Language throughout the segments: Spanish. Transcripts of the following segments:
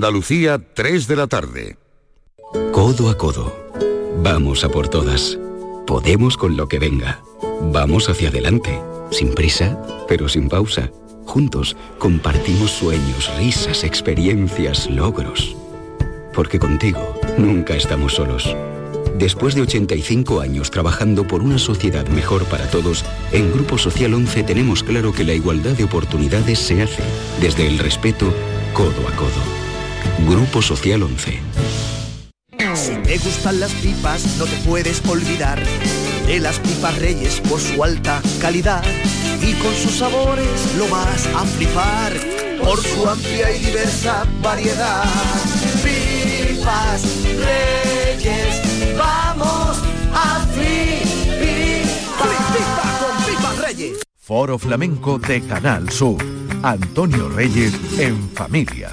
Andalucía, 3 de la tarde. Codo a codo. Vamos a por todas. Podemos con lo que venga. Vamos hacia adelante. Sin prisa, pero sin pausa. Juntos compartimos sueños, risas, experiencias, logros. Porque contigo nunca estamos solos. Después de 85 años trabajando por una sociedad mejor para todos, en Grupo Social 11 tenemos claro que la igualdad de oportunidades se hace desde el respeto codo a codo. Grupo Social 11. Si te gustan las pipas, no te puedes olvidar de las pipas Reyes por su alta calidad y con sus sabores lo vas a flipar por su amplia y diversa variedad. Pipas Reyes, vamos a flipar. con pipas Reyes. Foro Flamenco de Canal Sur. Antonio Reyes en familia.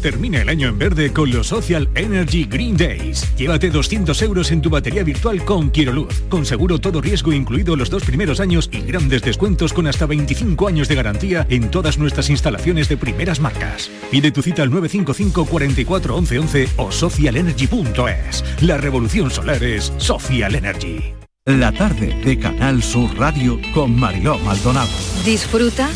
Termina el año en verde con los Social Energy Green Days. Llévate 200 euros en tu batería virtual con Quiroluz, con seguro todo riesgo incluido los dos primeros años y grandes descuentos con hasta 25 años de garantía en todas nuestras instalaciones de primeras marcas. Pide tu cita al 955 44 11 11 o socialenergy.es. La revolución solar es Social Energy. La tarde de Canal Sur Radio con Mariló Maldonado. Disfruta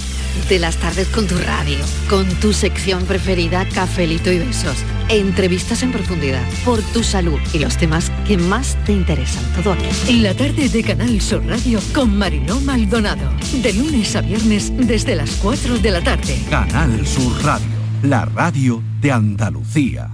de las tardes con tu radio, con tu sección preferida, cafelito y besos, entrevistas en profundidad, por tu salud y los temas que más te interesan. Todo aquí. En la tarde de Canal Sur Radio con Mariló Maldonado, de lunes a viernes desde las 4 de la tarde. Canal Sur Radio, la radio de Andalucía.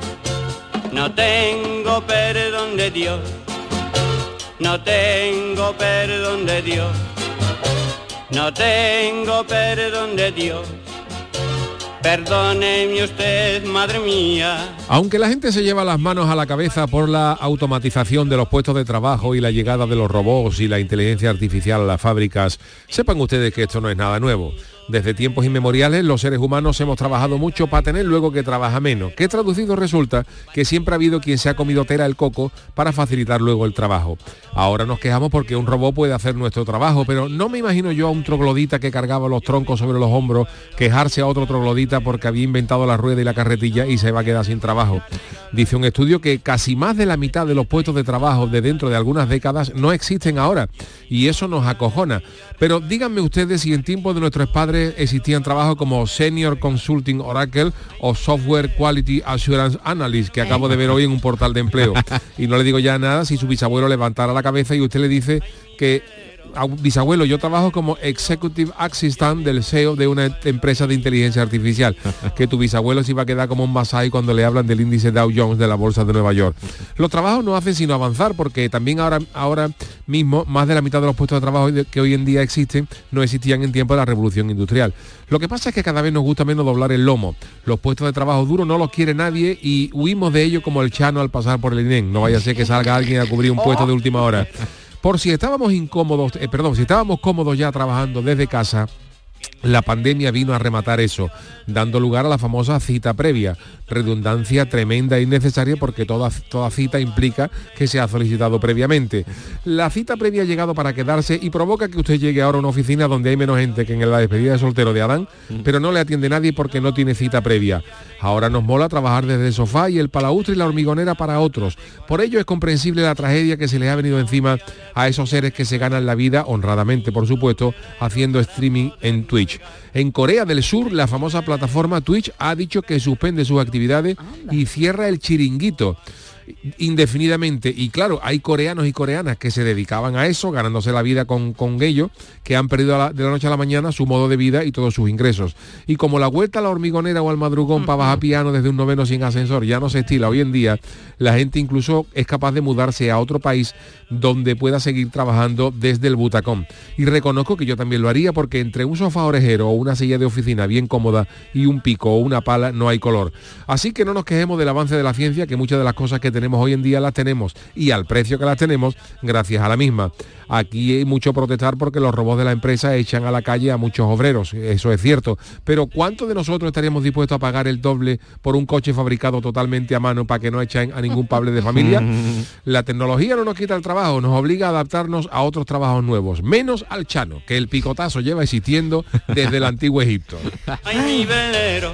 no tengo perdón de Dios, no tengo perdón de Dios, no tengo perdón de Dios. Perdóneme usted, madre mía. Aunque la gente se lleva las manos a la cabeza por la automatización de los puestos de trabajo y la llegada de los robots y la inteligencia artificial a las fábricas, sepan ustedes que esto no es nada nuevo. Desde tiempos inmemoriales los seres humanos hemos trabajado mucho para tener luego que trabaja menos. Que traducido resulta que siempre ha habido quien se ha comido tela el coco para facilitar luego el trabajo. Ahora nos quejamos porque un robot puede hacer nuestro trabajo, pero no me imagino yo a un troglodita que cargaba los troncos sobre los hombros quejarse a otro troglodita porque había inventado la rueda y la carretilla y se va a quedar sin trabajo. Dice un estudio que casi más de la mitad de los puestos de trabajo de dentro de algunas décadas no existen ahora y eso nos acojona. Pero díganme ustedes si en tiempos de nuestros padres existían trabajos como Senior Consulting Oracle o Software Quality Assurance Analyst, que acabo de ver hoy en un portal de empleo. Y no le digo ya nada si su bisabuelo levantara la cabeza y usted le dice que bisabuelo, yo trabajo como Executive Assistant del CEO de una empresa de inteligencia artificial, que tu bisabuelo se iba a quedar como un Masai cuando le hablan del índice Dow Jones de la Bolsa de Nueva York. Los trabajos no hacen sino avanzar porque también ahora, ahora mismo más de la mitad de los puestos de trabajo que hoy en día existen no existían en tiempo de la revolución industrial. Lo que pasa es que cada vez nos gusta menos doblar el lomo. Los puestos de trabajo duros no los quiere nadie y huimos de ello como el chano al pasar por el INEN. No vaya a ser que salga alguien a cubrir un puesto de última hora. Por si estábamos incómodos, eh, perdón, si estábamos cómodos ya trabajando desde casa, La pandemia vino a rematar eso, dando lugar a la famosa cita previa, redundancia tremenda e innecesaria porque toda, toda cita implica que se ha solicitado previamente. La cita previa ha llegado para quedarse y provoca que usted llegue ahora a una oficina donde hay menos gente que en la despedida de soltero de Adán, pero no le atiende nadie porque no tiene cita previa. Ahora nos mola trabajar desde el sofá y el palaustre y la hormigonera para otros. Por ello es comprensible la tragedia que se les ha venido encima a esos seres que se ganan la vida, honradamente por supuesto, haciendo streaming en Twitch. En Corea del Sur, la famosa plataforma Twitch ha dicho que suspende sus actividades y cierra el chiringuito indefinidamente. Y claro, hay coreanos y coreanas que se dedicaban a eso, ganándose la vida con, con ello, que han perdido la- de la noche a la mañana su modo de vida y todos sus ingresos. Y como la vuelta a la hormigonera o al madrugón para bajar piano desde un noveno sin ascensor ya no se estila hoy en día, la gente incluso es capaz de mudarse a otro país donde pueda seguir trabajando desde el butacón. Y reconozco que yo también lo haría porque entre un sofá orejero o una silla de oficina bien cómoda y un pico o una pala no hay color. Así que no nos quejemos del avance de la ciencia, que muchas de las cosas que tenemos hoy en día las tenemos y al precio que las tenemos gracias a la misma. Aquí hay mucho protestar porque los robots de la empresa echan a la calle a muchos obreros, eso es cierto. Pero ¿cuántos de nosotros estaríamos dispuestos a pagar el doble por un coche fabricado totalmente a mano para que no echen a ningún padre de familia? La tecnología no nos quita el trabajo, nos obliga a adaptarnos a otros trabajos nuevos, menos al chano, que el picotazo lleva existiendo desde el antiguo Egipto. Ay, mi velero,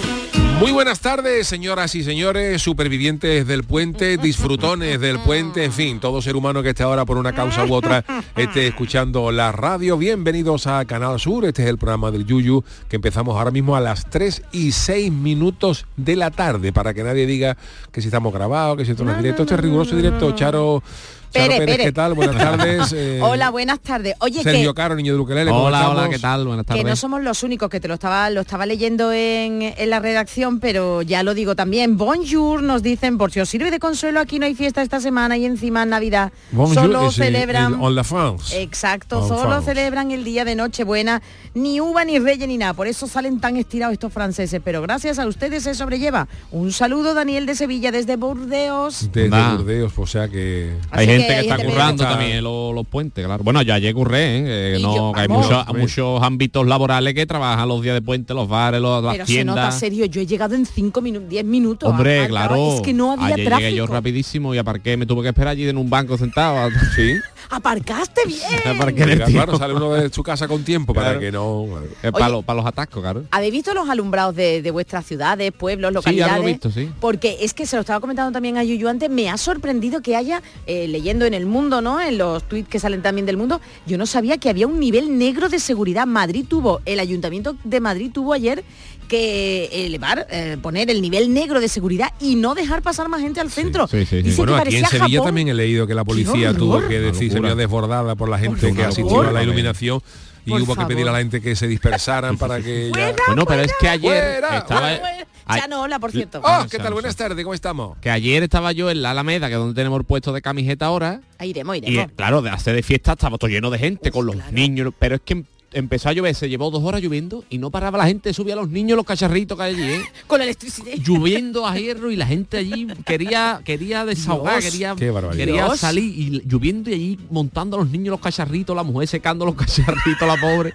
Muy buenas tardes, señoras y señores, supervivientes del puente, disfrutones del puente, en fin, todo ser humano que esté ahora por una causa u otra esté escuchando la radio. Bienvenidos a Canal Sur, este es el programa del Yuyu, que empezamos ahora mismo a las 3 y 6 minutos de la tarde, para que nadie diga que si estamos grabados, que si esto no es directo, este es riguroso directo, Charo... Charo Pérez. ¿qué tal? Buenas tardes. eh, Hola, buenas tardes. Oye, Sergio que, Caro, niño de ¿cómo Hola, hola? ¿qué tal? Buenas que tardes. no somos los únicos que te lo estaba, lo estaba leyendo en, en la redacción, pero ya lo digo también. Bonjour, nos dicen, por si os sirve de consuelo, aquí no hay fiesta esta semana y encima Navidad. Bonjour, solo es, celebran... el- en la France. Exacto, solo France. celebran el día de Nochebuena, ni uva ni reyes ni nada, por eso salen tan estirados estos franceses, pero gracias a ustedes se sobrelleva. Un saludo Daniel de Sevilla desde Burdeos. Desde. Burdeos, o sea que... Hay Así gente que está gente currando también los, los puentes, claro. Bueno, yo ayer curré, ¿eh? No, yo, hay muchos, muchos ámbitos laborales que trabajan los días de puente, los bares, los, las Pero se nota tiendas. serio, yo he llegado en 5 minutos, 10 minutos. Hombre, claro. Es que no había ayer tráfico. llegué yo rapidísimo y aparqué, me tuve que esperar allí en un banco sentado. Sí. Aparcaste bien. Aparqué Mira, claro, sale uno de su casa con tiempo para que no... Eh, para, los, para los atascos, claro. ¿Habéis visto los alumbrados de, de vuestras ciudades, pueblos, Sí, localidades? algo he visto, sí. Porque es que se lo estaba comentando también a Yuyu antes, me ha sorprendido que haya, eh, leyendo en el mundo, ¿no? En los tweets que salen también del mundo, yo no sabía que había un nivel negro de seguridad. Madrid tuvo, el Ayuntamiento de Madrid tuvo ayer que elevar, eh, poner el nivel negro de seguridad y no dejar pasar más gente al centro. sí, sí, sí. Bueno, que aquí en Sevilla Japón. también he leído que la policía tuvo que decir se vio desbordada por la gente Por que asistió favor. a la iluminación y Por hubo que pedir a favor. la gente que se dispersaran para que ya... Fuera, Bueno, pero es que ayer fuera, estaba... Bueno, ya no, hola, por cierto. ¡Oh, qué tal! Buenas tardes, ¿cómo estamos? Que ayer estaba yo en la Alameda, que es donde tenemos el puesto de camiseta ahora, Ahí iremos, Y iremos. eh, claro, de hacer de fiesta estaba todo lleno de gente con los claro. niños, pero es que em- empezó a llover, se llevó dos horas lloviendo y no paraba la gente, subía a los niños los cacharritos que hay allí, ¿eh? Con la electricidad. lloviendo a hierro y la gente allí quería quería desahogar, Dios. quería, quería salir y lloviendo y allí montando a los niños los cacharritos, la mujer secando los cacharritos, la pobre.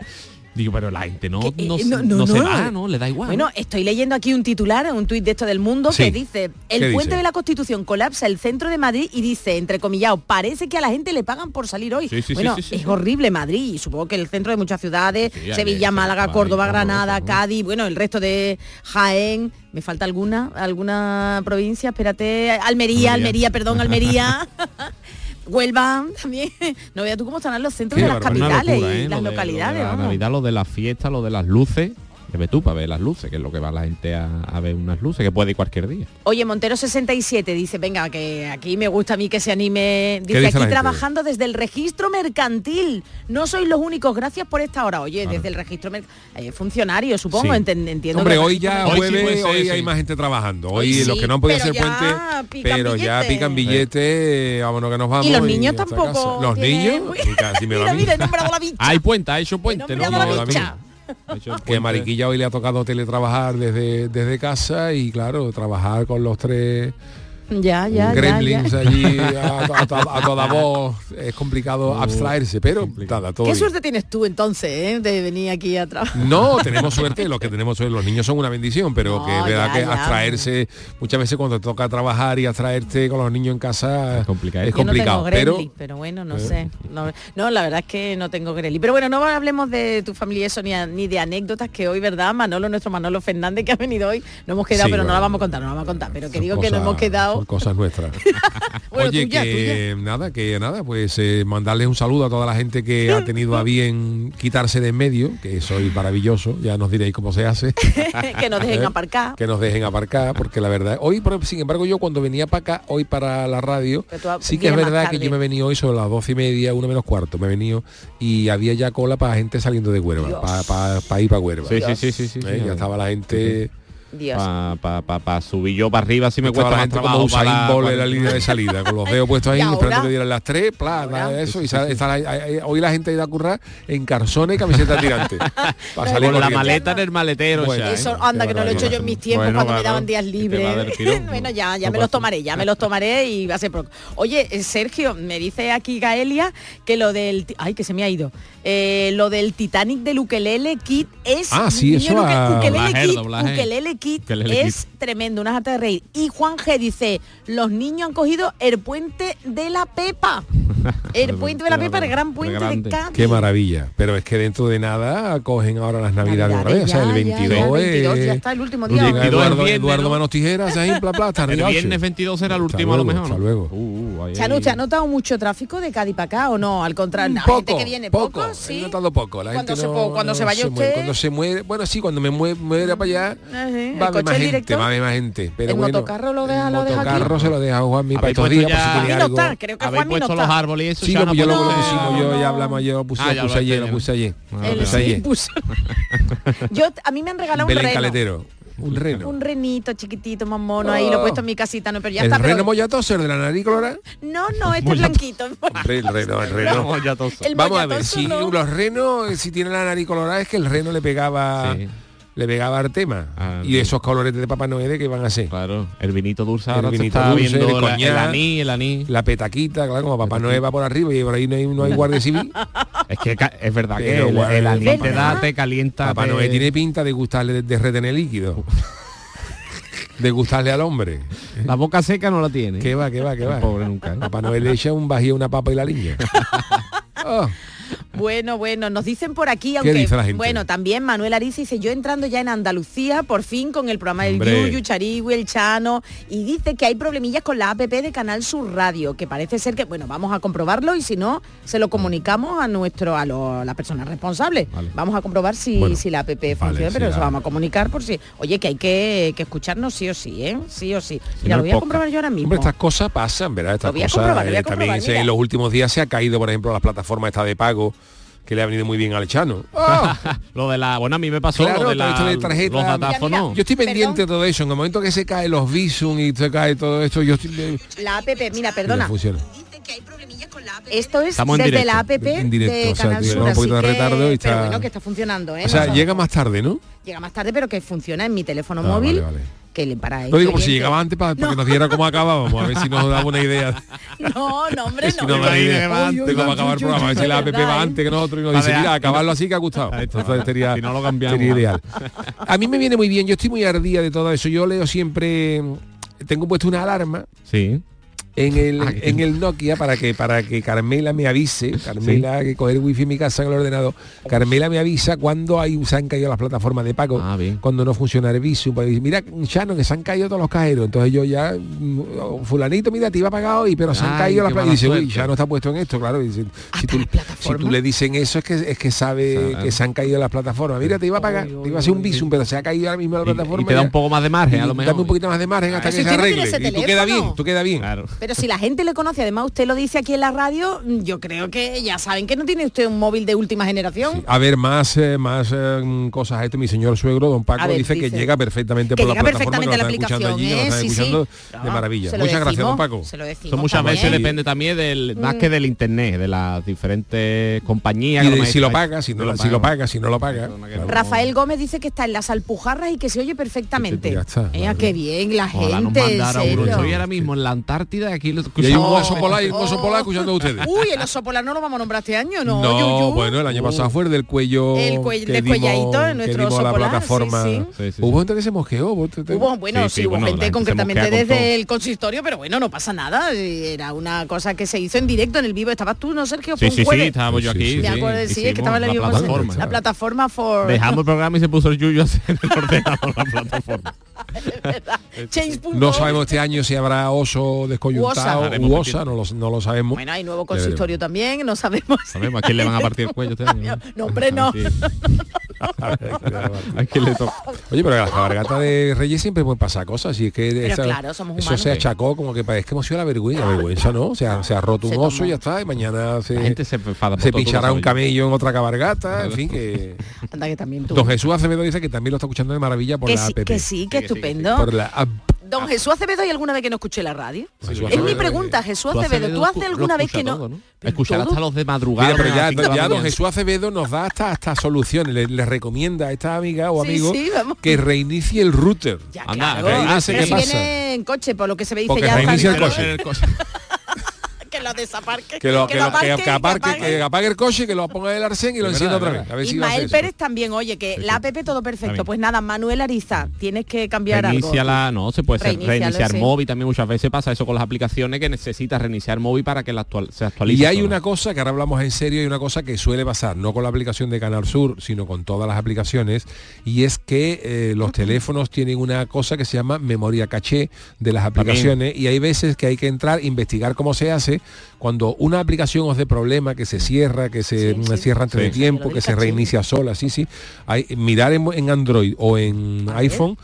Digo, pero la gente no, Que, eh, no, no, no, no se no. va, ¿no? Le da igual. Bueno, estoy leyendo aquí un titular, un tuit de esto del mundo, Sí. que dice, ¿Qué el dice? puente de la Constitución colapsa el centro de Madrid y dice, entrecomillado, parece que a la gente le pagan por salir hoy. Sí, sí, bueno, es horrible Madrid, y supongo que el centro de muchas ciudades, Sevilla, se Málaga, Córdoba, Granada. Cádiz, bueno, el resto de Jaén, me falta alguna, alguna provincia, espérate, Almería, Almería. Almería, perdón, Almería. Huelva también. No veas tú cómo estarán los centros Qué de las capitales locura, y ¿eh? las Lo de- lo de localidades. la. Navidad, lo de las fiestas, lo de las luces. Ve tú para ver las luces, que es lo que va la gente a, a ver unas luces, que puede ir cualquier día. Oye, Montero 67 dice, venga, que aquí me gusta a mí que se anime. dice Dice, aquí trabajando desde el registro mercantil. No sois los únicos, gracias por esta hora. Oye, desde el registro mercantil. funcionario, supongo, Sí. entiendo. Hombre, que hoy ya Hoy jueves, ser, hoy sí. hay más gente trabajando. Hoy, Hoy los que no han podido hacer puente, pero ya pican billetes, vámonos que nos vamos. Y los niños tampoco. Los tienen- niños, Mira, mí. mira, he nombrado la bicha. Hay puente, ha hecho He puente, nombrado no, la bicha. que Mariquilla hoy le ha tocado teletrabajar desde, desde casa y claro, trabajar con los tres Ya, ya, ya, gremlins ya. allí a, a to- a toda voz es complicado abstraerse, pero nada, todo Qué bien. suerte tienes tú entonces, ¿eh? De venir aquí a trabajar. No, tenemos suerte, los que tenemos suerte, los niños son una bendición, pero No, que es verdad ya, que ya. abstraerse, muchas veces cuando te toca trabajar y abstraerte con los niños en casa es complicado, es Yo no complicado tengo pero gremlin, pero, bueno, no Eh. sé. No, no, la verdad es que no tengo gremlin. Pero bueno, no hablemos de tu familia y eso ni, a- ni de anécdotas que hoy, ¿verdad? Manolo, nuestro Manolo Fernández que ha venido hoy, no hemos quedado, Sí, pero no la vamos a contar, no la vamos a contar. Pero que digo que no hemos quedado. Son cosas nuestras. Bueno, Oye, que nada, que nada, pues eh, mandarles un saludo a toda la gente que ha tenido a bien quitarse de en medio, que soy maravilloso, ya nos diréis cómo se hace. que nos dejen ¿Eh? aparcar. que nos dejen aparcar, porque la verdad, hoy, por- sin embargo, yo cuando venía para acá, hoy para la radio, sí que es verdad que yo me he venido hoy sobre las doce y media, una menos cuarto, me he venido y había ya cola para gente saliendo de Huerva, para ir para Huerva. Sí, sí, sí, sí, sí, ¿Eh? sí. Ya estaba la gente... Para pa, pa, pa subir yo para arriba si me cuesta la más gente trabajo como Usain para Bolt en la línea de salida, con los dedos puestos ahí, esperando que dieran las tres, pla, nada de eso, y sale- está la- ahí- hoy la gente ha ido a currar en calzones y camiseta tirante. Para con salir la corriendo. maleta en el maletero. Bueno, ya, ¿eh? Eso, anda, que no lo he hecho yo en mis tiempos Bueno, cuando me claro, daban días libres. bueno, ya, ya me los tomaré, ya me los tomaré y va a ser poco. Oye, eh, Sergio, me dice aquí Gaelia que lo del... Ay, que se me ha ido. Eh, lo del Titanic del Ukelele Kit es... Ah, sí, niño, eso Ukelele Kit, Kit es tremendo, unas hartas de reír. Y Juan G dice, los niños han cogido el puente de la Pepa. El puente de la Pepa, el gran puente de. Cádiz. Qué maravilla. Pero es que dentro de nada acogen ahora las navidades otra vez. O sea, el Navidades, ya, 22 ya, ya, el es... 22 ya está el último día. Llega 22 Eduardo, el viernes, Eduardo ¿no? Manos Tijeras, ahí, bla, bla, hasta El viernes ocho. 22 será el último a lo luego, mejor. hasta ¿no? luego. Uh, ahí, Chanu, ahí. ¿te ha notado mucho tráfico de Cádiz para acá o no? Al contrario, la poco, gente que viene poco, poco, he sí. notado poco. La Cuando gente se no- po- cuando no se vaya mueve. usted- Cuando se mueve, bueno, sí, cuando me mueve, mueve para allá, Ajá, va a haber más gente, directo. va a haber más gente. Pero ¿El bueno, motocarro lo deja- el lo deja aquí? motocarro se lo deja a Juanmi para Habéis estos puesto días, Juanmi no está, creo que Juanmi no puesto está. los árboles y eso. Sí, yo lo, pusimos, yo ya hablamos, yo lo puse, Ah, ayer, lo puse ayer. Ah. Yo, a mí me han regalado un reno. Un reno. Un renito chiquitito, más mono, ahí lo he puesto en mi casita, no, pero ya el está. reno pero- mollatoso, el de la nariz colorada. No, no, este es blanquito. Hombre, el reno, el reno. Mollatoso. El Vamos a ver, si no. los renos, si tienen la nariz colorada, es que el reno le pegaba Sí. Le pegaba al tema. Ah, y esos colores de Papá Noel que van a ser. Claro, el vinito dulce El ahora vinito está dulce, viendo el la- coñac, el anís, el anís. La petaquita, claro, como Papá Noel va por arriba y por ahí no hay, no hay guardia civil. Es que es verdad que el, el te da, te calienta. Papá te- Noel tiene pinta de gustarle de, de retener líquido. de gustarle al hombre. La boca seca no la tiene. Que va, que va, que va. Pobre nunca. ¿eh? Papá Noel le echa un bajío, una papa y la niña. Oh, Bueno, bueno, nos dicen por aquí, aunque dice la gente? bueno, también Manuel Ariza dice, yo entrando ya en Andalucía, por fin con el programa del Hombre. Yuyu, Charigüe, el Chano, y dice que hay problemillas con la APP de Canal Sur Radio, que parece ser que, bueno, vamos a comprobarlo y si no, se lo comunicamos a nuestro, a, lo- a la persona responsable. Vale. Vamos a comprobar si, Bueno, si la APP funciona, sí, pero eso la- vamos a comunicar por si, oye, que hay que, que escucarnos sí o sí, ¿eh? Sí o sí. Si Mira, no lo voy a comprobar yo ahora mismo. Hombre, estas cosas pasan, ¿verdad? Estas Lo voy a cosas comprobar, lo voy a eh, también mira. en los últimos días se ha caído, por ejemplo, las plataformas esta de pago, que le ha venido muy bien al Chano. ¡Oh! lo de la, bueno, a mí me pasó Claro, lo de todo la, esto de tarjeta. los Mira, datáfonos. Yo estoy pendiente Perdón. de todo eso. En el momento que se caen los visum y se cae todo esto, yo estoy... La APP, mira, no perdona. funciona. Esto es Estamos en desde directo. la APP En directo, de o sea, Canal que Sur, va un así poquito de que- retardo y pero está- bueno, que está funcionando, ¿eh? O sea, No- llega más tarde, ¿no? llega más tarde, pero que funciona en mi teléfono Ah, móvil. vale, vale. Que le para Lo digo por si llegaba antes para, para No. que nos diera cómo acabábamos, a ver si nos daba una idea. No, no, hombre, si no. nos da idea de antes. cómo acabar el programa, a ver si la app va antes que nosotros y nos dice, mira, acabarlo así que ha gustado. Entonces sería, Si no lo cambiamos. sería ideal. A mí me viene muy bien, yo estoy muy ardía de todo eso. Yo leo siempre, tengo puesto una alarma Sí. En el, Ah, en el Nokia para que para que Carmela me avise, Carmela que coger el wifi en mi casa en el ordenador, Carmela me avisa cuando hay se han caído las plataformas de pago, Ah, bien. cuando no funciona el Visum, pues dice, mira, Chano, que se han caído todos los cajeros, entonces yo ya, mm, fulanito, mira, te iba a pagar hoy, pero se han Ay, caído las plataformas. Y dice, uy, ya no está puesto en esto, claro. y dice, si, tú, si plataformas. tú le dicen eso es que es que sabe Claro. que se han caído las plataformas. Mira, te iba a pagar, te iba a hacer un Visum, pero se ha caído ahora mismo la Y, plataforma. y te da un poco más de margen, a lo Y mejor. Dame un poquito más de margen hasta que se arregle. Y tú queda bien, tú queda bien. Pero si la gente le conoce, además usted lo dice aquí en la radio, yo creo que ya saben que no tiene usted un móvil de última generación. A ver, más, eh, más eh, cosas a esto. Mi señor suegro, don Paco, ver, dice, que llega perfectamente Que por la llega plataforma. que la lo están escuchando aplicación, allí, que lo ¿eh? están Sí, sí. escuchando de maravilla. Muchas gracias, don Paco. se lo decimos Eso muchas también. veces depende también del más que del internet, de las diferentes compañías. Y de si lo paga, si no, lo- si lo paga, si no lo paga. Rafael Gómez dice que está en las alpujarras y que se oye perfectamente. Ya está, qué bien, la gente, ahora mismo en la Antártida aquí lo Y hay un oso polar, y un oso polar escuchando a ustedes. Uy, el oso polar no lo vamos a nombrar este año, ¿no? No, bueno, el año pasado fue el del cuello. El cuell- que del cuelladito nuestro oso la polar, plataforma. sí, sí. Sí, Hubo gente que se mosqueó. Hubo, bueno, sí, Sí, sí, hubo bueno, gente concretamente desde el consistorio, pero bueno, no pasa nada. eh, Era una cosa que se hizo en directo, en el vivo. Estabas tú, ¿no, Sergio? Fue Sí, un sí, sí, jueves. estábamos yo aquí. Me acuerdo, sí, es que estaba en el la plataforma. La plataforma for... Dejamos el programa y se puso el Yuyo a hacer el ordenador la plataforma. No sabemos este año si habrá oso descoyuntado u osa, no lo, no lo sabemos. Bueno, hay nuevo consistorio también, no sabemos. Sabemos a quién le van a partir el cuello este año. No, hombre, no. Oye, pero la cabalgata de Reyes siempre pueden pasar cosas y es que Pero esa- claro, somos eso humanos. se achacó como que parece que hemos sido la vergüenza, la vergüenza, ¿no? Se ha, se ha roto Se un oso y ya está, y mañana se, La gente se se pichará un camello en otra cabalgata, en fin, que... Anda que también tú. Don Jesús Acevedo dice que también lo está escuchando de maravilla por que, la sí, app. que sí, que estupendo. Por la app. Don Jesús Acevedo, ¿hay alguna vez que no escuché la radio? Jesús es mi Acevedo, pregunta, eh, Jesús Acevedo. ¿Tú haces alguna vez que no? todo, ¿no? Escuchar hasta los de madrugada. Mira, pero ya, la ya don. Jesús Acevedo nos da hasta, hasta soluciones, le, le recomienda a esta amiga o Sí, amigo sí, vamos. que reinicie el router. Ya, Anda, claro. Pero qué si pasa. viene en coche, por lo que se ve dice Porque ya reinicia el coche. Que lo desaparque. Que lo, que, lo- que- aparque, que aparque, apague. que apague el coche, que lo ponga en el arsén y lo encienda otra vez. A ver Ismael. Pérez también, oye, que la app todo perfecto. Pues nada, Manuel Ariza, tienes que cambiar Reinicia algo. la, no, se puede ser reiniciar sí. móvil también muchas veces pasa eso con las aplicaciones que necesitas reiniciar móvil para que la actual, se actualice. Y hay todo. una cosa que ahora hablamos en serio, hay una cosa que suele pasar, no con la aplicación de Canal Sur, sino con todas las aplicaciones, y es que eh, los teléfonos tienen una cosa que se llama memoria caché de las aplicaciones, y hay veces que hay que entrar, investigar cómo se hace, cuando una aplicación os dé problema, que se cierra, que se Sí, mm, sí. cierra antes Sí. de tiempo, que se reinicia sola, sí, sí. Hay, mirar en, en Android o en A ver. iPhone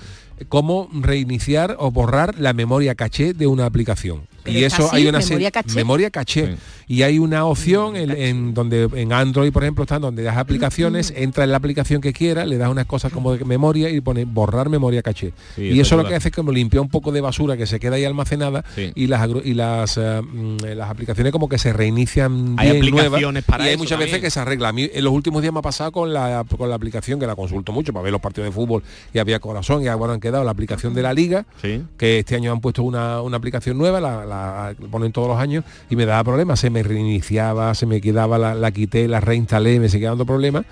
cómo reiniciar o borrar la memoria caché de una aplicación. Pero y eso así, hay una memoria serie- caché. memoria caché. Sí. Y hay una opción en, en donde en Android, por ejemplo, está donde das aplicaciones, entra en la aplicación que quiera, le das unas cosas como de memoria y pone borrar memoria caché. Sí, y eso lo que hace es como limpiar un poco de basura que se queda ahí almacenada Sí. y las y las eh, mm, las aplicaciones como que se reinician Hay bien nuevas. aplicaciones para y hay eso muchas veces que se arregla. A mí en los últimos días me ha pasado con la con la aplicación que la consulto mucho para ver los partidos de fútbol y había corazón y ahora han quedado la aplicación de la liga Sí. que este año han puesto una, una aplicación nueva, la, la ponen todos los años y me daba problemas, se me reiniciaba, se me quedaba, la, la quité, la reinstalé, me seguía dando problemas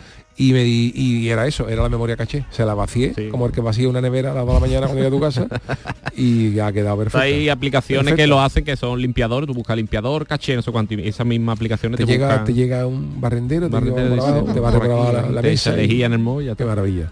y, me, y, y era eso, era la memoria caché, se la vacié, Sí. como el que vacía una nevera a las 2 de la mañana cuando llega a tu casa y ha quedado perfecto. Hay aplicaciones que Perfecto. lo hacen que son limpiadores, tú buscas limpiador, caché, no sé cuánto, y esas mismas aplicaciones te te, llega, buscan te llega un barrendero, te, barrendero te por aquí, abajo la, la te mesa. se y- en el móvil, ya Qué maravilla.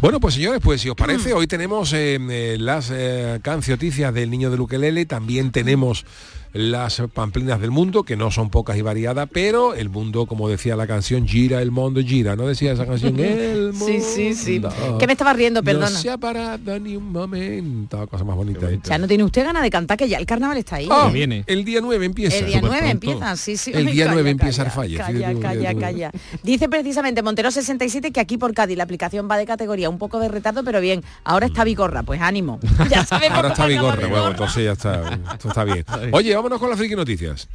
Bueno, pues señores, pues si os parece, hoy tenemos eh, eh, las eh, cancioticias del niño de Luquelele, también tenemos las pamplinas del mundo, que no son pocas y variadas, pero el mundo, como decía la canción, gira, el mundo gira, ¿no decía esa canción? El mundo. Sí, sí, sí. Que me estaba riendo, perdona. No se ha parado ni un momento. Cosa más bonita. ¿eh? Ya no tiene usted ganas de cantar que ya el carnaval está ahí. Ah, viene. el día 9 empieza. El día Súper 9 pronto. empieza, sí, sí. El día calla, 9 empieza calla, el falle, Calla, calla, calla. Dice precisamente Montero 67 que aquí por Cádiz la aplicación va de categoría, un poco de retardo, pero bien. Ahora está Bigorra, pues ánimo. Ya sabemos Ahora está Vigorra, bueno, entonces ya está, esto está bien. Oye, vámonos con las friki noticias.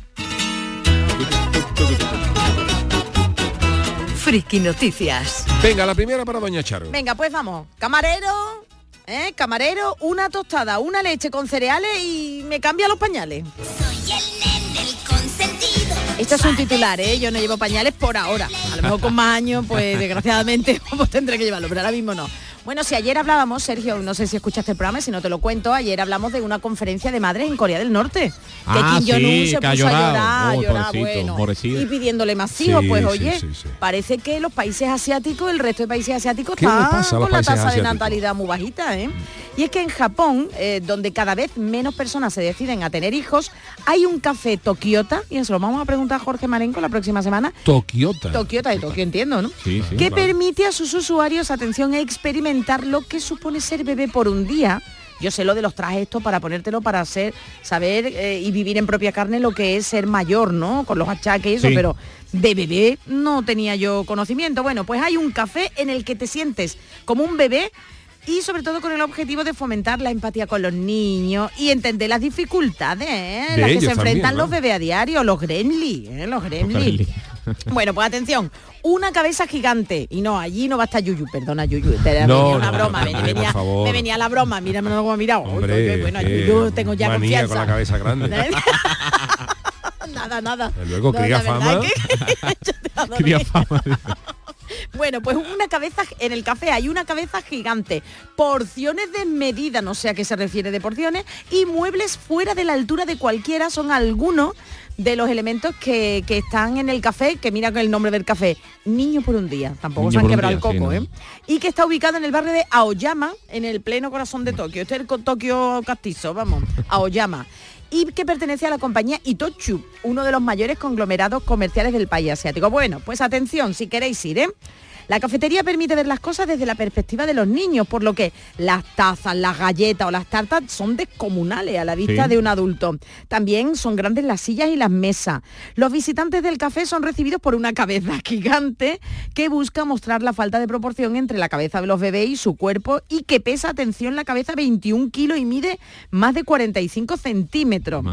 Friki Noticias. Venga, la primera para Doña Charo. Venga, pues vamos. Camarero, ¿eh? Camarero, una tostada, una leche con cereales y me cambia los pañales. Esto es un titular, ¿eh? Yo no llevo pañales por ahora. A lo mejor con más años, pues desgraciadamente pues, tendré que llevarlo, pero ahora mismo no. Bueno, si ayer hablábamos, Sergio, no sé si escuchaste el programa, si no te lo cuento, ayer hablamos de una conferencia de madres en Corea del Norte. Ah, que Kim sí, Jong-un se que ha puso a llorar, a Oh, llorar, pobrecito, bueno, pobrecito. y pidiéndole más hijos, Sí, pues sí, oye, sí, sí. parece que los países asiáticos, el resto de países asiáticos ¿Qué le están con la tasa de natalidad muy bajita, ¿eh? Y es que en Japón, eh, donde cada vez menos personas se deciden a tener hijos, hay un café Tokiota, y eso lo vamos a preguntar a Jorge Marenco la próxima semana. Tokiota. Tokiota de Tokio, entiendo, ¿no? Sí, sí. que claro. permite a sus usuarios, atención, experimentar lo que supone ser bebé por un día Yo sé lo de los trajes estos para ponértelo para ser, saber eh, y vivir en propia carne lo que es ser mayor, ¿no? Con los achaques y eso, Sí. pero de bebé no tenía yo conocimiento. Bueno, pues hay un café en el que te sientes como un bebé y sobre todo con el objetivo de fomentar la empatía con los niños y entender las dificultades ¿eh? Las que se enfrentan también, ¿no? los bebés a diario, los gremlins, ¿eh? los gremlins. Bueno, pues atención, una cabeza gigante. Y no, allí no va a estar Yuyu, perdona Yuyu, te venía No, una no, broma, no, me, venía, me la broma, mírame cómo ha mirado. Bueno, qué Yuyu, tengo ya confianza. con la cabeza grande. nada, nada. Luego cría fama. que- fama. Bueno, pues una cabeza, en el café hay una cabeza gigante, porciones desmedidas, no sé a qué se refiere de porciones, y muebles fuera de la altura de cualquiera son algunos de los elementos que, que están en el café, que mira con el nombre del café, Niño por un día, tampoco Niño se han quebrado el sí, coco, ¿no? ¿eh? Y que está ubicado en el barrio de Aoyama, en el pleno corazón de Tokio. Este es el Tokio castizo, vamos, Aoyama. Y que pertenece a la compañía Itochu, uno de los mayores conglomerados comerciales del país asiático. Bueno, pues atención, si queréis ir, ¿eh? La cafetería permite ver las cosas desde la perspectiva de los niños, por lo que las tazas, las galletas o las tartas son descomunales a la vista Sí. de un adulto. También son grandes las sillas y las mesas. Los visitantes del café son recibidos por una cabeza gigante que busca mostrar la falta de proporción entre la cabeza de los bebés y su cuerpo y que pesa, atención, la cabeza 21 kilos y mide más de 45 centímetros.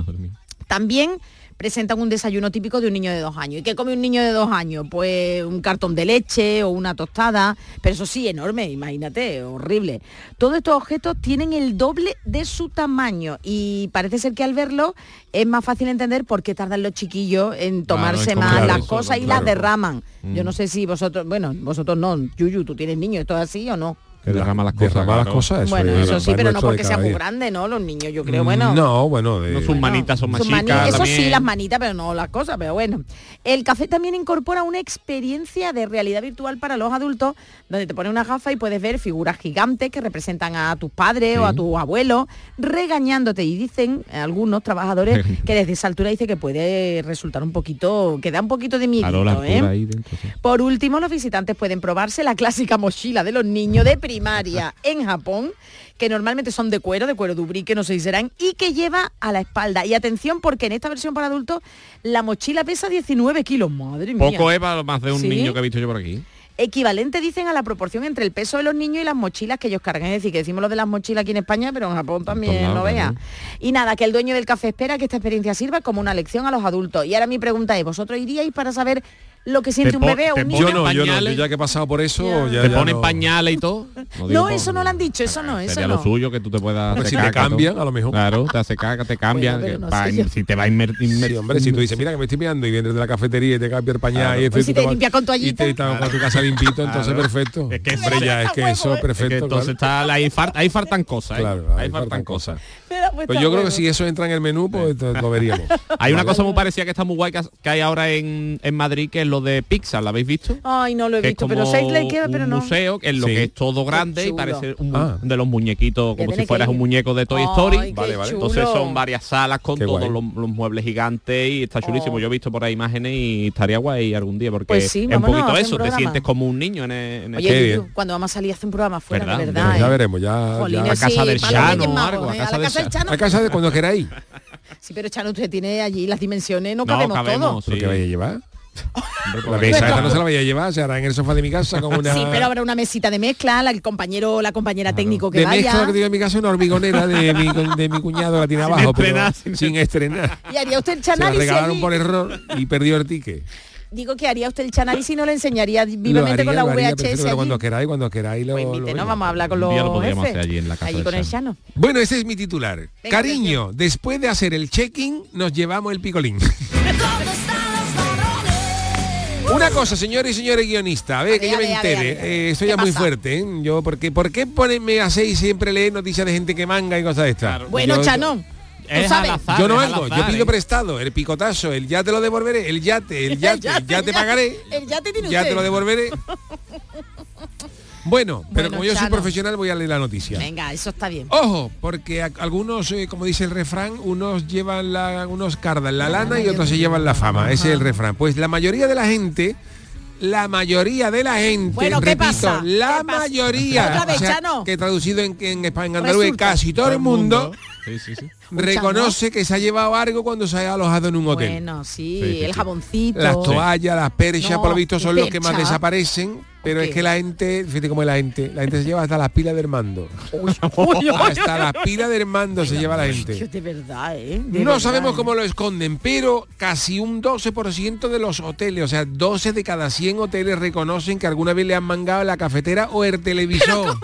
También presentan un desayuno típico de un niño de dos años. ¿Y qué come un niño de dos años? Pues un cartón de leche o una tostada, pero eso sí, enorme, imagínate, horrible. Todos estos objetos tienen el doble de su tamaño y parece ser que al verlo es más fácil entender por qué tardan los chiquillos en tomarse es como- más claro, las cosas y claro. las derraman. Yo Mm. no sé si vosotros, bueno, vosotros no, Yuyu, tú tienes niños, ¿esto es así o no? Que derrama las cosas. Derrama las claro. cosas, eso bueno, es eso sí, pero no porque sea muy grande, ¿no? Los niños, yo creo, bueno. No, bueno, de... No, sus manitas son más Sus mani- chicas. Eso sí, las manitas, pero no las cosas, pero bueno. El café también incorpora una experiencia de realidad virtual para los adultos, donde te pones una gafa y puedes ver figuras gigantes que representan a tus padres o a tus abuelos, regañándote. Y dicen algunos trabajadores que desde esa altura dice que puede resultar un poquito, que da un poquito de miedo. ¿eh? Por último, los visitantes pueden probarse la clásica mochila de los niños de primaria en Japón, que normalmente son de cuero, de cuero dubrique, no sé si serán, y que lleva a la espalda. Y atención, porque en esta versión para adultos la mochila pesa 19 kilos. Madre mía. Poco es para más de un Sí. niño que he visto yo por aquí. Equivalente, dicen, a la proporción entre el peso de los niños y las mochilas que ellos cargan. Es decir, que decimos lo de las mochilas aquí en España, pero en Japón también, no claro. Y nada, que el dueño del café espera que esta experiencia sirva como una lección a los adultos. Y ahora mi pregunta es, ¿vosotros iríais para saber lo que siente un bebé o te un niño? Yo no, yo no, yo pañales. ya que he pasado por eso, ya, te ya ponen no. pañales y todo. No, por- eso no lo han dicho, eso no, eso Sería no. lo suyo que tú te puedas hacer si te caca, cambian, todo. a lo mejor. Claro, te hace caca, te cambian. Que no pa- si te va a inmer- inmer- Sí, hombre, si tú dices, mira que me estoy mirando y vienes de la cafetería y te cambia el pañal y, Pues si te vas- limpias con y toallita. te estás con tu casa limpito, entonces Claro. perfecto. Es que hombre, ya es que eso es que perfecto. entonces claro. está, ahí, fal- ahí faltan cosas, ¿eh? Claro, ahí faltan cosas. Pero, pues, yo creo que si eso entra en el menú, pues lo veríamos. Hay una cosa muy parecida que está muy guay que, hay ahora en, en Madrid, que es lo de Pixar, ¿la habéis visto? Ay, no lo he que visto, es pero como seis le queda, pero un no. museo en lo Sí. que es todo grande y parece un Ah. de los muñequitos como si fueras que un muñeco de Toy Ay, Story qué Vale, vale. entonces son varias salas con Qué todos los, los muebles gigantes y está chulísimo Oh. yo he visto por ahí imágenes y estaría guay algún día porque Pues sí, es un poquito un eso te sientes como un niño en, el- en el- Oye, Qué bien. cuando vamos a salir a hacer un programa fuera, ¿Verdad? de Pues verdad. ya ¿eh? veremos, ya, Jolines, ya. A casa sí, del Chano Reyes o algo, Magos, a casa del Chano. A de cuando queráis. Sí, pero Chano, usted tiene allí las dimensiones, no No, cabemos, cabemos, todos. sí. ¿Lo que vaya a llevar? La porque- mesa esta no se la vaya a llevar, se hará en el sofá de mi casa con una... Sí, pero habrá una mesita de mezcla, la- el compañero, la compañera técnico que de vaya. mezcla que tengo en mi casa una hormigonera de mi, de mi cuñado la tiene Sin abajo, pero estrenar, sin, sin- estrenar. Y haría usted el Se la chanal regalaron por error y perdió el ticket. Digo que haría usted el chanal y si no le enseñaría Lo vivamente haría, con la lo haría, VHS perfecto, allí. cuando queráis, cuando queráis lo, Pues lo invítenos, vemos. vamos a hablar con los lo podríamos jefes. hacer allí en la casa Allí con el Chano. Chano. Bueno, ese es mi titular. Cariño, después de hacer el check-in, nos llevamos el picolín. Una cosa, señores y señores guionistas, a ver, A que ver, me ver, entere. Eh, esto ¿Qué ya es muy pasa? fuerte, ¿eh? Yo, porque, ¿Por qué ponerme a seis siempre leer noticias de gente que manga y cosas de estas? Bueno, Yo- Chano, azar, Yo no hago, yo pido ¿eh? prestado, el picotazo, el ya te lo devolveré, el yate, el yate, el ya te pagaré, El yate tiene ya usted. te lo devolveré. Bueno, pero Bueno, como yo soy profesional voy a leer la noticia. Venga, eso está bien. Ojo, porque algunos, eh, como dice el refrán, unos llevan la, unos cardan la lana y otros se llevan la fama. Ese es el refrán. Pues la mayoría de la gente la mayoría de la gente, Bueno, ¿qué repito, pasa? la ¿Qué pasa? mayoría, Otra vez, o sea, que traducido en, en andaluz, casi todo el mundo, Sí, sí, sí. reconoce que se ha llevado algo cuando se ha alojado en un hotel. Bueno, sí, el sí. jaboncito. Las toallas, las perchas, No, por lo visto, son los que más desaparecen, pero ¿Por es que la gente, fíjate cómo es la gente, la gente se lleva hasta las pilas del mando. Uy, uy, uy, Hasta las pilas del mando se lleva la Tío, gente. de verdad, ¿eh? De No verdad, sabemos ¿eh? cómo lo esconden, pero casi un 12% de los hoteles, o sea, 12 de cada 100 hoteles reconocen que alguna vez le han mangado la cafetera o el televisor.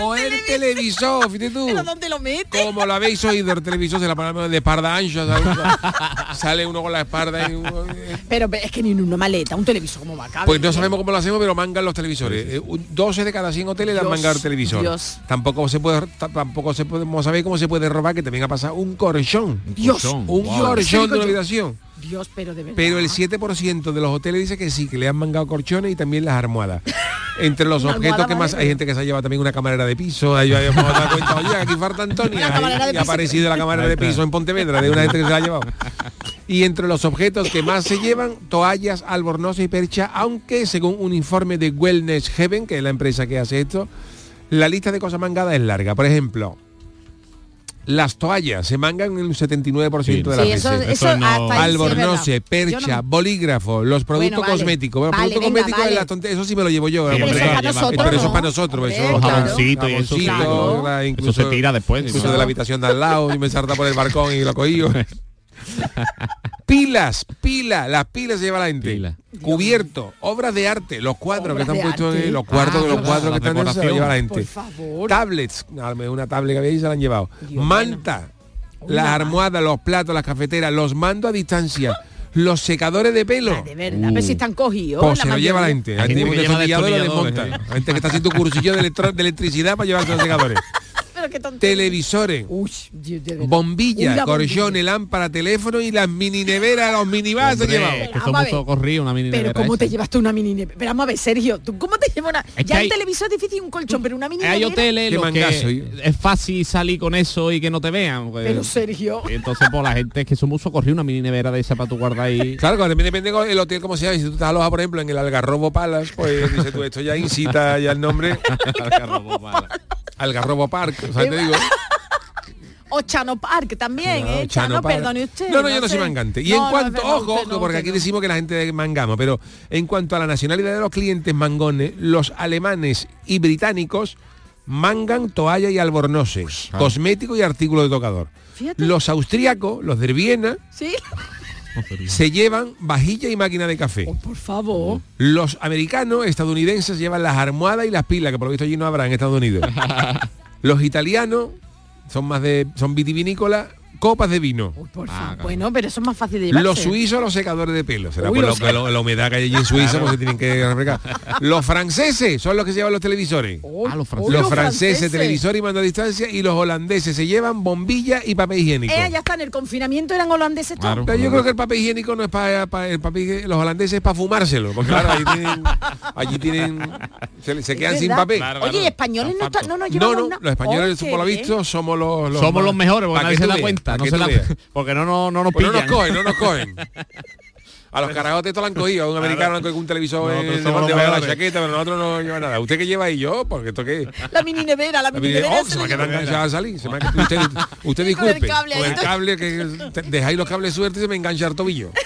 O el televisor, fíjate tú. ¿Pero dónde lo metes? Como lo habéis oído, el televisor se la pone de espalda ancha, sale uno con la espalda y uno- Pero es que ni en una maleta, un televisor como va a caber, Pues no ¿eh? sabemos cómo lo hacemos, pero mangan los televisores. Eh, un- 12 de cada 100 hoteles Dios, mangado el televisor. Dios. Tampoco se puede ta- tampoco se podemos saber cómo se puede robar que también ha pasado un colchón. Dios, Un Wow. colchón Eso de una habitación. Dios, pero de verdad. Pero el 7% de los hoteles dice que sí, que le han mangado colchones y también las almohadas. Entre los objetos que más hay gente que se ha llevado también una camarera de piso, ahí hemos dado cuenta, oye, aquí falta Antonia, y ha aparecido la camarera de piso en Pontevedra de una gente que se la ha llevado. Y entre los objetos que más se llevan, toallas, albornoz y percha, aunque según un informe de Wellness Heaven, que es la empresa que hace esto, la lista de cosas mangadas es larga. Por ejemplo, las toallas se mangan en un 79% de las Sí, eso, veces. eso sí Albornoce, percha, no- bolígrafo, los productos Bueno, vale. cosméticos. Bueno, Vale, productos venga, cosméticos vale. la tonte- eso sí me lo llevo yo. Sí, porque hombre, eso- para nosotros, pero eso es para nosotros. Eso, Los jaboncitos y eso, incluso, se tira después. incluso ¿no? de la habitación de al lado y me salta por el balcón y lo cogí. pilas, pilas, las pilas se lleva la gente. Pila. Cubierto, obras de arte, los cuadros que están puestos arte. en los cuartos, Ah, de los cuadros la que están se lleva la gente. Por favor. Tablets, una tablet que había ahí y se la han llevado. Dios, Manta, las Una almohadas, los platos, las cafeteras, los mandos a distancia, los secadores de pelo. Ah, de verdad, pero si están cogidos. Pues la se lo lleva la gente. Hay Hay gente gente que desmonta. Hay gente que está haciendo cursillo de, electro- de electricidad para llevar los secadores. Pero qué tontería. Televisores, Uy, Una corchones, bombilla. lámpara, teléfono y las mini neveras, los Hombre, llevan. es que a ver. socorridos, una mini Pero nevera ¿cómo te esa. llevas tú una mini nevera? Pero vamos a ver, Sergio, ¿tú cómo te llevas una...? Es ya el hay- televisor es difícil un colchón, pero una mini Hay hoteles mangazo, que ¿eh? es fácil salir con eso y que no te vean. pues. Pero Sergio... Y entonces por la gente es que somos socorridos una mini nevera de esa para tu guardar ahí. Claro, también depende con el hotel como sea. Y si tú estás alojado, por ejemplo, en el Algarrobo Palace, pues dices tú, esto ya incita ya el nombre Algarrobo Park. O sea, te digo, O Chano Park también, Claro, ¿eh? Chano Chano, Park. perdone usted. No, no, yo no soy mangante. Y No, en no, cuanto, verdad, ojo, usted no, porque aquí no. decimos que la gente de mangama, pero en cuanto a la nacionalidad de los clientes mangones, los alemanes y británicos mangan toalla y albornoces, cosméticos y artículos de tocador. Fíjate. Los austríacos, los de Viena, Sí. se llevan vajilla y máquina de café. Oh, por favor. Los americanos, estadounidenses llevan las almohadas y las pilas, que por lo visto allí no habrá en Estados Unidos. Los italianos son más de son vitivinícolas, copas de vino. Uy, por Ah, favor. claro. Bueno, pero eso es más fácil de llevarse. Los suizos, los secadores de pelo. Será Uy, por lo que lo- la humedad que hay allí en Suiza, porque tienen que refrescar. Los franceses son los que se llevan los televisores. Ah, los franceses. los franceses, televisor y mando a distancia, y los holandeses se llevan bombilla y papel higiénico. Eh, ya está, en el confinamiento eran holandeses todos. Claro. Pero yo creo que el papel higiénico no es para el papel higiénico, los holandeses es para fumárselo, porque claro, tienen, allí tienen, se, se quedan sin papel. Claro, Oye, claro. ¿y españoles no, no nos No, llevamos no, nada? los españoles, Oh, por lo visto, somos los, los Somos los mejores porque nadie que se da veas, cuenta. No se veas. porque no, no, no nos Pues no pillan. nos cogen, no nos cogen. A los carajotes esto lo han cogido, a un americano han cogido un televisor en debajo de la chaqueta, pero nosotros no lleva nada. ¿Usted qué lleva y yo? Porque esto qué La mini nevera, la mini mini- nevera. oh, se se me la queda lleva- enganchada a salir. Se me ha- usted, usted Sí, con el disculpe. cable ahí, Con el cable que te- dejáis los cables sueltos y se me engancha el tobillo.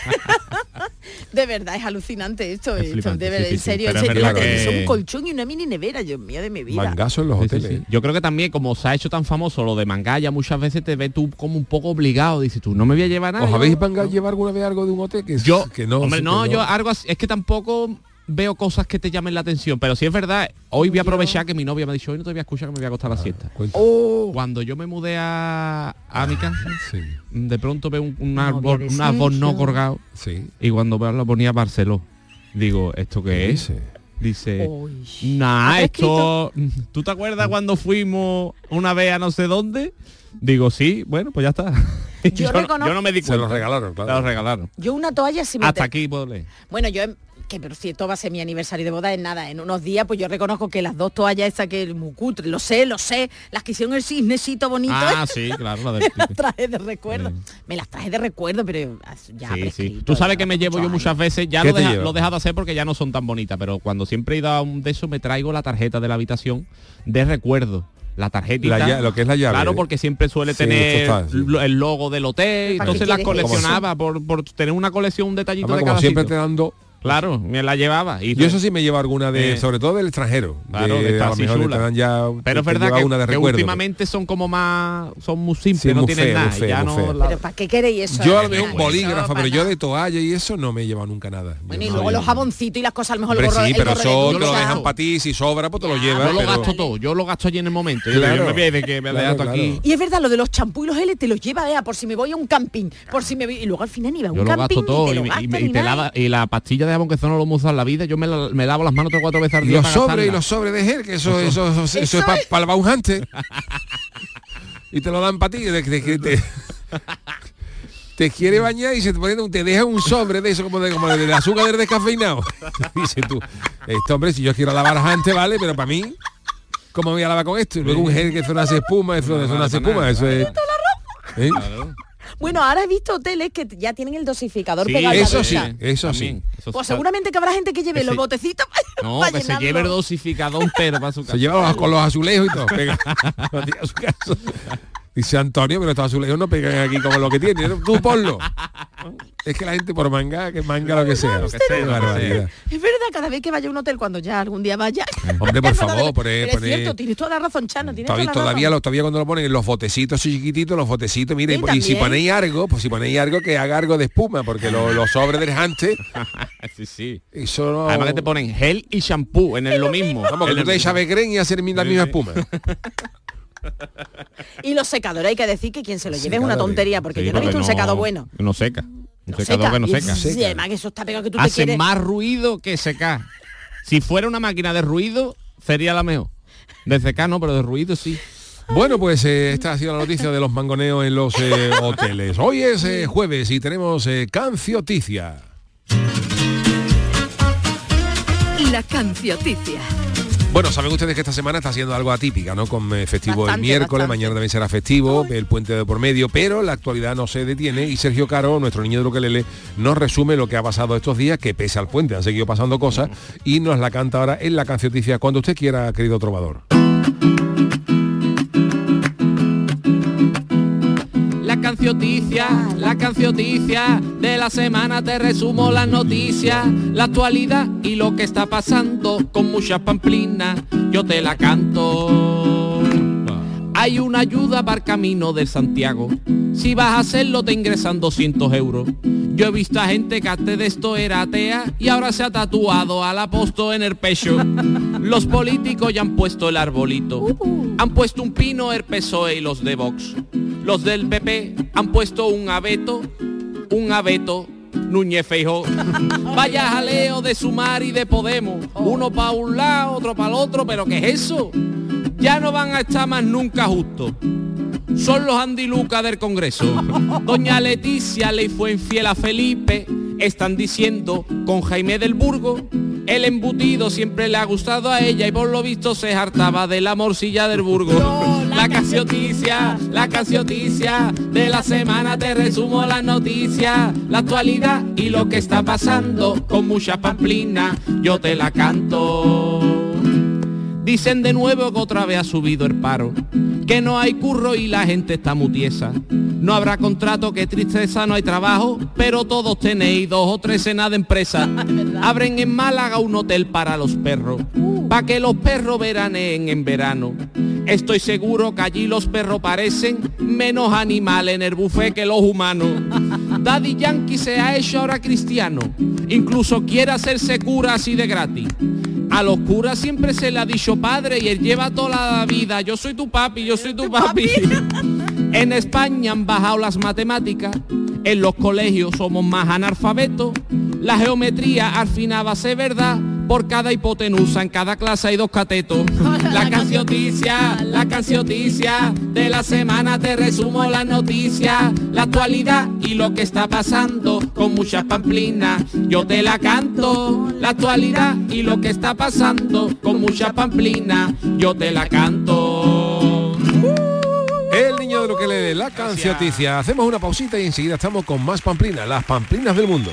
De verdad, es alucinante esto. Es esto, flipante, de verdad, sí, en sí, serio, en que- televisión, un colchón y una mini nevera, Dios mío, de mi vida. Mangazo en los Sí, sí, hoteles. sí. Yo creo que también, como se ha hecho tan famoso lo de Mangaya, muchas veces te ves tú como un poco obligado. Dices tú, no me voy a llevar nada. ¿Os habéis mangado llevar alguna vez algo de un hotel? Que, Yo, que no. hombre, no, que yo algo así, es que tampoco veo cosas que te llamen la atención, pero sí es verdad, hoy voy a aprovechar que mi novia me ha dicho, hoy no te voy a escuchar que me voy a acostar a la siesta. Cuenta. Oh, Cuando yo me mudé a, a mi casa, Sí, de pronto veo un, un árbol, un árbol no colgado sí. y cuando veo lo ponía Barceló. Digo, ¿esto qué es? Dice. Dice, uy. nah, ¿Ha esto... ¿Tú te acuerdas cuando fuimos una vez a no sé dónde? Digo, sí, bueno, pues ya está. Yo no- reconozco- yo no me di Se cuenta. los regalaron, claro. los regalaron. Yo una toalla sí me... Hasta aquí puedo leer. Bueno, yo que por cierto va a ser mi aniversario de boda en nada, en unos días, pues yo reconozco que las dos toallas esas que es muy cutre, lo sé, lo sé, las que hicieron el cisnecito bonito. Ah, sí, claro, la del- me las traje de recuerdo. Me las traje de recuerdo, pero ya Sí, Tú sabes que me llevo yo muchas veces, ya ¿Qué lo, te deja- lo he dejado de hacer porque ya no son tan bonitas, pero cuando siempre he ido a un de eso me traigo la tarjeta de la habitación de recuerdo. La tarjetita. La lo que es la llave. Claro, porque siempre suele Sí, tener está, sí. el logo del hotel, ¿Para qué entonces las coleccionaba por, por tener una colección, un detallito Además, de como cada siempre sitio. te dando Claro, me la llevaba. Y Yo eso sí me llevo alguna de, Eh, sobre todo del extranjero. Claro, de, a lo mejor te dan ya, Pero es verdad que, una de que recuerdo. últimamente son como más, son muy simples, Sí, no tienen feo, nada. feo, ya no la- ¿Pero para qué queréis eso? Yo a lo mejor un bolígrafo, pero yo de toalla y eso no me lleva nunca nada. Bueno, Yo y no luego los jaboncitos y las cosas, a lo mejor Hombre, el gorro, sí, pero eso te lo dejan para ti, si sobra, pues te lo llevas. yo lo gasto todo, yo lo gasto allí en el momento. Y es verdad, lo de los champú y los geles te los lleva, vea, por si me voy a un camping, por si me voy... Y luego al final ni va a un Yo lo camping y, te lava- y la pastilla de jabón que eso no lo hemos usado en la vida, yo me, la- me lavo las manos tres o cuatro veces al día. los sobres y los sobres de gel, que eso, eso, eso, eso, Eso es para es. lavar un jante. y te lo dan para ti. de- de- de- te, te quiere bañar y se te, pone un- te deja un sobre de eso como de, como de, azúcar del descafeinado. Dice tú, este hombre, si yo quiero lavar jante, vale, pero para mí, ¿cómo me voy a lavar con esto? Y luego un gel que eso no hace espuma, eso, no hace espuma, eso es... ¿Eh? Bueno, ahora he visto hoteles que ya tienen el dosificador Sí, pegado a la Eso sí, eso sí. También. Pues seguramente que habrá gente que lleve que los se- botecitos para, No, para que se lleve el dosificador entero para su casa. Se lleva con los azulejos y todo. Pega a su casa. Dice Antonio, pero estos azulejos no pegan aquí como lo que tiene. Tú ponlo. Es que la gente por manga, que manga lo que sea. Lo que Qué sea, lo que barbaridad. Es verdad, cada vez que vaya a un hotel, cuando ya algún día vaya. Hombre, por favor, Pero es cierto, tienes toda la razón, Chano, tienes Todavía, toda la todavía, razón. lo- todavía cuando lo ponen en los botecitos así chiquititos, los botecitos, mire, Sí, y si ponéis algo, pues si ponéis algo que haga algo de espuma, porque lo- los sobres del jante, sí, sí. eso no... Además que te ponen gel y shampoo en el, lo mismo. Vamos, que tú te echas y hacer la misma espuma. Y los secadores, hay que decir que quien se lo lleve es una tontería, porque Sí, yo no he visto un secado bueno. No seca. Un No secador seca. que no seca. Sí, además que eso está pegado que tú te Hace quieres... más ruido que secar. Si fuera una máquina de ruido, sería la mejor. De secar no, pero de ruido sí. Bueno, pues eh, esta ha sido la noticia de los mangoneos en los eh, hoteles. Hoy es eh, jueves y tenemos eh, cancioticia. La cancioticia. Bueno, saben ustedes que esta semana está siendo algo atípica, ¿no? Con eh, festivo Bastante, el miércoles, bastante. mañana también será festivo, el puente de por medio, pero la actualidad no se detiene y Sergio Caro, nuestro niño de Ukelele, nos resume lo que ha pasado estos días, que pese al puente han seguido pasando cosas y nos la canta ahora en la cancioticia cuando usted quiera, querido trovador. La cancioticia de la semana te resumo las noticias, la actualidad y lo que está pasando con muchas pamplinas, yo te la canto. Hay una ayuda para el camino de Santiago. Si vas a hacerlo te ingresan 200 euros. Yo he visto a gente que antes de esto era atea y ahora se ha tatuado al apóstol en el pecho. Los políticos ya han puesto el arbolito. Han puesto un pino el PSOE y los de Vox. Los del PP han puesto un abeto, un abeto. Núñez Feijó. Vaya jaleo de Sumar y de Podemos. Uno para un lado, otro para el otro, pero ¿qué es eso? Ya no van a estar más nunca justos. Son los andilucas del Congreso. Doña Leticia le fue infiel a Felipe. Están diciendo con Jaime del Burgo. El embutido siempre le ha gustado a ella y por lo visto se hartaba de la morcilla del Burgo. la cancioticia, la cancioticia de la semana te resumo las noticias, la actualidad y lo que está pasando con mucha pamplina. Yo te la canto. Dicen de nuevo que otra vez ha subido el paro, que no hay curro y la gente está mutiesa. No habrá contrato, que tristeza, no hay trabajo, pero todos tenéis dos o tres cenas de empresa. Abren en Málaga un hotel para los perros, para que los perros veraneen en verano. Estoy seguro que allí los perros parecen menos animales en el buffet que los humanos. Daddy Yankee se ha hecho ahora cristiano, incluso quiere hacerse cura así de gratis. A los curas siempre se le ha dicho padre y él lleva toda la vida. Yo soy tu papi, yo soy tu papi. En España han bajado las matemáticas. En los colegios somos más analfabetos. La geometría al final va a ser verdad. Por cada hipotenusa en cada clase hay dos catetos. La canción cancioticia, la cancioticia de la semana te resumo las noticias, la actualidad y lo que está pasando con muchas pamplinas. Yo te la canto, la actualidad y lo que está pasando con muchas pamplinas. Yo te la canto. El niño de lo que lee la cancioticia. Hacemos una pausita y enseguida estamos con más pamplinas, las pamplinas del mundo.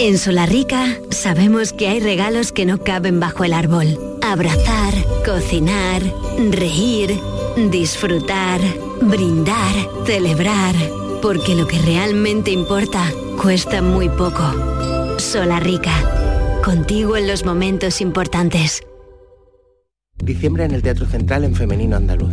En Solarrica sabemos que hay regalos que no caben bajo el árbol. Abrazar, cocinar, reír, disfrutar, brindar, celebrar. Porque lo que realmente importa cuesta muy poco. Solarrica, contigo en los momentos importantes. Diciembre en el Teatro Central en Femenino Andaluz.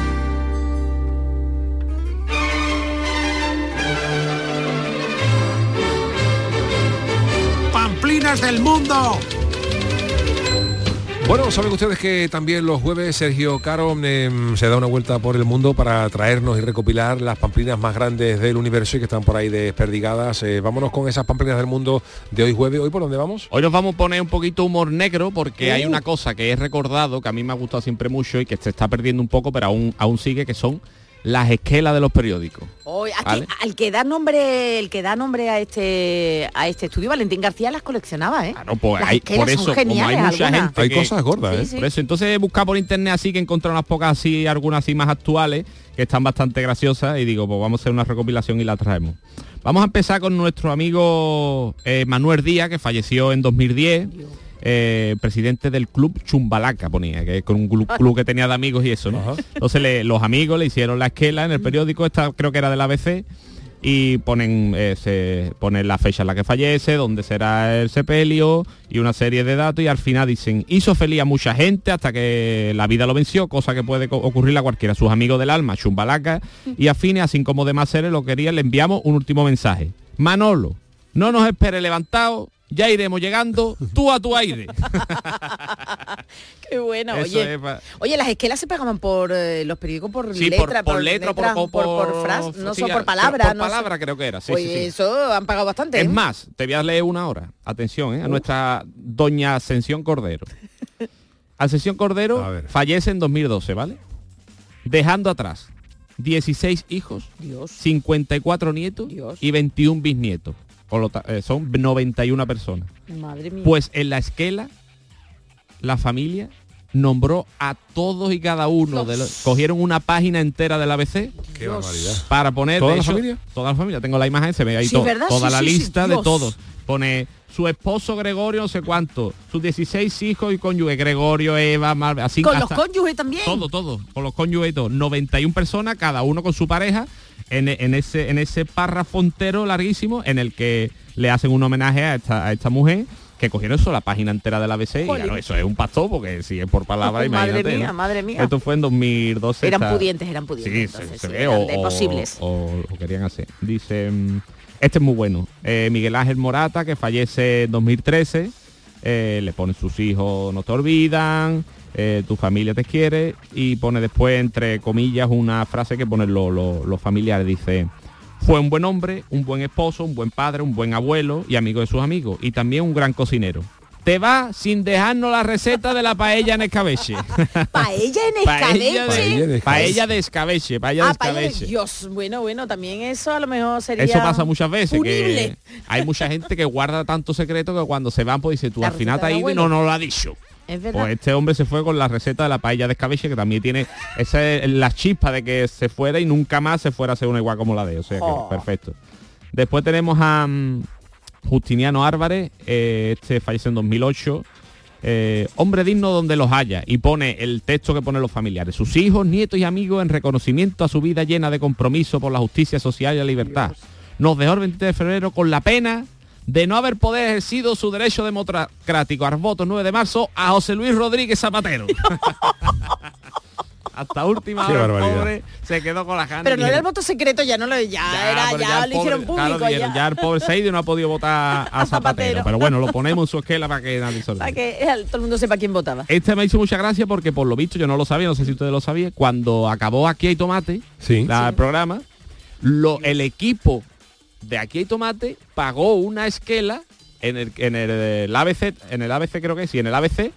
¡Pamplinas del mundo! Bueno, saben ustedes que también los jueves Sergio Caro em, se da una vuelta por el mundo para traernos y recopilar las pamplinas más grandes del universo y que están por ahí desperdigadas. Eh, vámonos con esas pamplinas del mundo de hoy jueves. ¿Hoy por dónde vamos? Hoy nos vamos a poner un poquito humor negro porque Uh. hay una cosa que he recordado, que a mí me ha gustado siempre mucho y que se está perdiendo un poco, pero aún, aún sigue, que son las esquelas de los periódicos. Hoy, aquí, ¿Vale? al que da nombre, el que da nombre a este a este estudio, Valentín García las coleccionaba, ¿eh? No, pues Las hay, por eso, como hay mucha gente Hay que- cosas gordas, ¿eh? Sí. Por eso, entonces he buscado por internet así que he encontrado unas pocas así, algunas así más actuales, que están bastante graciosas y digo, pues vamos a hacer una recopilación y la traemos. Vamos a empezar con nuestro amigo eh, Manuel Díaz, que falleció en 2010. Eh, presidente del club Chumbalaca ponía, que es con un club, club que tenía de amigos y eso, ¿no? Entonces le- los amigos le hicieron la esquela en el periódico, esta creo que era del ABC, y ponen eh, se ponen la fecha en la que fallece, dónde será el sepelio y una serie de datos y al final dicen hizo feliz a mucha gente hasta que la vida lo venció, cosa que puede ocurrirle a cualquiera, sus amigos del alma, chumbalaca y afines, así como demás seres lo querían, le enviamos un último mensaje. Manolo, no nos espere levantado, ya iremos llegando, tú a tu aire. Qué bueno, Eso oye. es pa- Oye, las esquelas se pegaban por eh, los periódicos por Sí, por- letra, por letra, por- por- por, por- frase, no sí, solo por palabra. por no creo que era, sí, sí, sí. eso han pagado bastante. Es ¿eh? más, te voy a leer una hora. Atención, ¿eh? a nuestra doña Ascensión Cordero. Ascensión Cordero fallece en 2012, ¿vale? Dejando atrás 16 hijos, Dios. 54 nietos y 21 bisnietos. Por lo ta- eh, son 91 personas. Madre mía. Pues en la esquela, la familia nombró a todos y cada uno de los... Cogieron una página entera del ABC Qué barbaridad. para poner... ¿Toda de la hecho, familia? Toda la familia. Tengo la imagen, se ve ahí Sí, todo- ¿verdad? toda Sí, la sí, sí, lista de todos. Pone su esposo Gregorio no sé cuánto, sus 16 hijos y cónyuge, Gregorio, Eva, Mar, así Con los cónyuges también. todo, todo, con los cónyuges y todo. 91 personas, cada uno con su pareja, en, en ese, en ese párrafo entero larguísimo en el que le hacen un homenaje a esta, a esta mujer que cogieron eso, la página entera de la ABC, y claro, eso es un pastor, porque si es por palabra, Madre imagínate. mía, ¿no? madre mía. Esto fue en 2012. Eran esta- pudientes, eran pudientes. Sí, entonces, se, se sí, ve, eran o, de posibles. o querían hacer. Dice, mm, este es muy bueno. Eh, Miguel Ángel Morata, que fallece en 2013, eh, le pone sus hijos no te olvidan, eh, tu familia te quiere, y pone después, entre comillas, una frase que ponen lo- lo- los familiares. Dice, fue un buen hombre, un buen esposo, un buen padre, un buen abuelo y amigo de sus amigos, y también un gran cocinero. Te va sin dejarnos la receta de la paella en escabeche. Paella en Paella escabeche. de, paella de escabeche, paella de Ah, paella de- escabeche. Dios, bueno, bueno, también eso a lo mejor sería Eso pasa muchas veces, punible. que hay mucha gente que guarda tanto secreto que cuando se van, pues dice, tú La al final te has ido y no nos lo ha dicho. Es verdad. Pues este hombre se fue con la receta de la paella de escabeche, que también tiene esa es la chispa de que se fuera y nunca más se fuera a hacer una igual como la de, o sea que Oh. perfecto. Después tenemos a mm, Justiniano Álvarez, eh, este falleció en 2008. eh, hombre digno donde los haya y pone el texto que ponen los familiares sus hijos nietos y amigos en reconocimiento a su vida llena de compromiso por la justicia social y la libertad nos dejó el 23 de febrero con la pena de no haber poder ejercido su derecho democrático al voto 9 de marzo a José Luis Rodríguez Zapatero. Hasta última Qué hora el barbaridad. pobre se quedó con las ganas. Pero no era el voto secreto, ya no lo ya, era, pero ya, el lo pobre- hicieron claro, público. dijeron, ya. ya el pobre Seidio no ha podido votar a Zapatero. Zapatero. Pero bueno, lo ponemos en su esquela para que nadie se olvide. Para que eh, todo el mundo sepa quién votaba. Este me hizo mucha gracia porque por lo visto yo no lo sabía, no sé si ustedes lo sabían, cuando acabó Aquí hay tomate, la- el programa, lo, el equipo de Aquí hay tomate pagó una esquela en el, en el, el ABC, en el ABC creo que sí, en el ABC,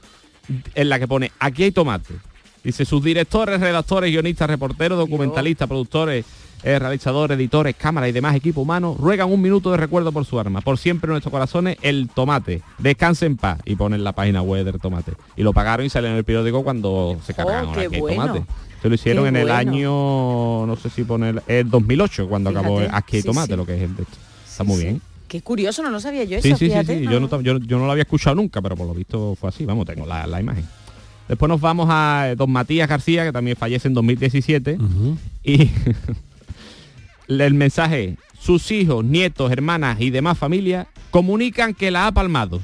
en la que pone Aquí hay tomate. Dice sus directores, redactores, guionistas, reporteros, documentalistas, productores, eh, realizadores, editores, cámaras y demás equipo humano ruegan un minuto de recuerdo por su arma. Por siempre en nuestros corazones el tomate. Descanse en paz. Y ponen la página web del tomate. Y lo pagaron y salen en el periódico cuando se cargaron qué aquí hay bueno. tomate. Se lo hicieron Qué en el bueno. año, no sé si poner, el 2008, cuando acabó aquí sí, tomate, sí. lo que es el de esto. Está muy bien. Qué curioso, no lo sabía yo Sí, eso, sí, sí, fíjate. sí. no. Yo, no, yo, yo no lo había escuchado nunca, pero por lo visto fue así. Vamos, tengo la, la imagen. Después nos vamos a eh, don Matías García, que también fallece en 2017. Y el mensaje, es, sus hijos, nietos, hermanas y demás familias comunican que la ha palmado.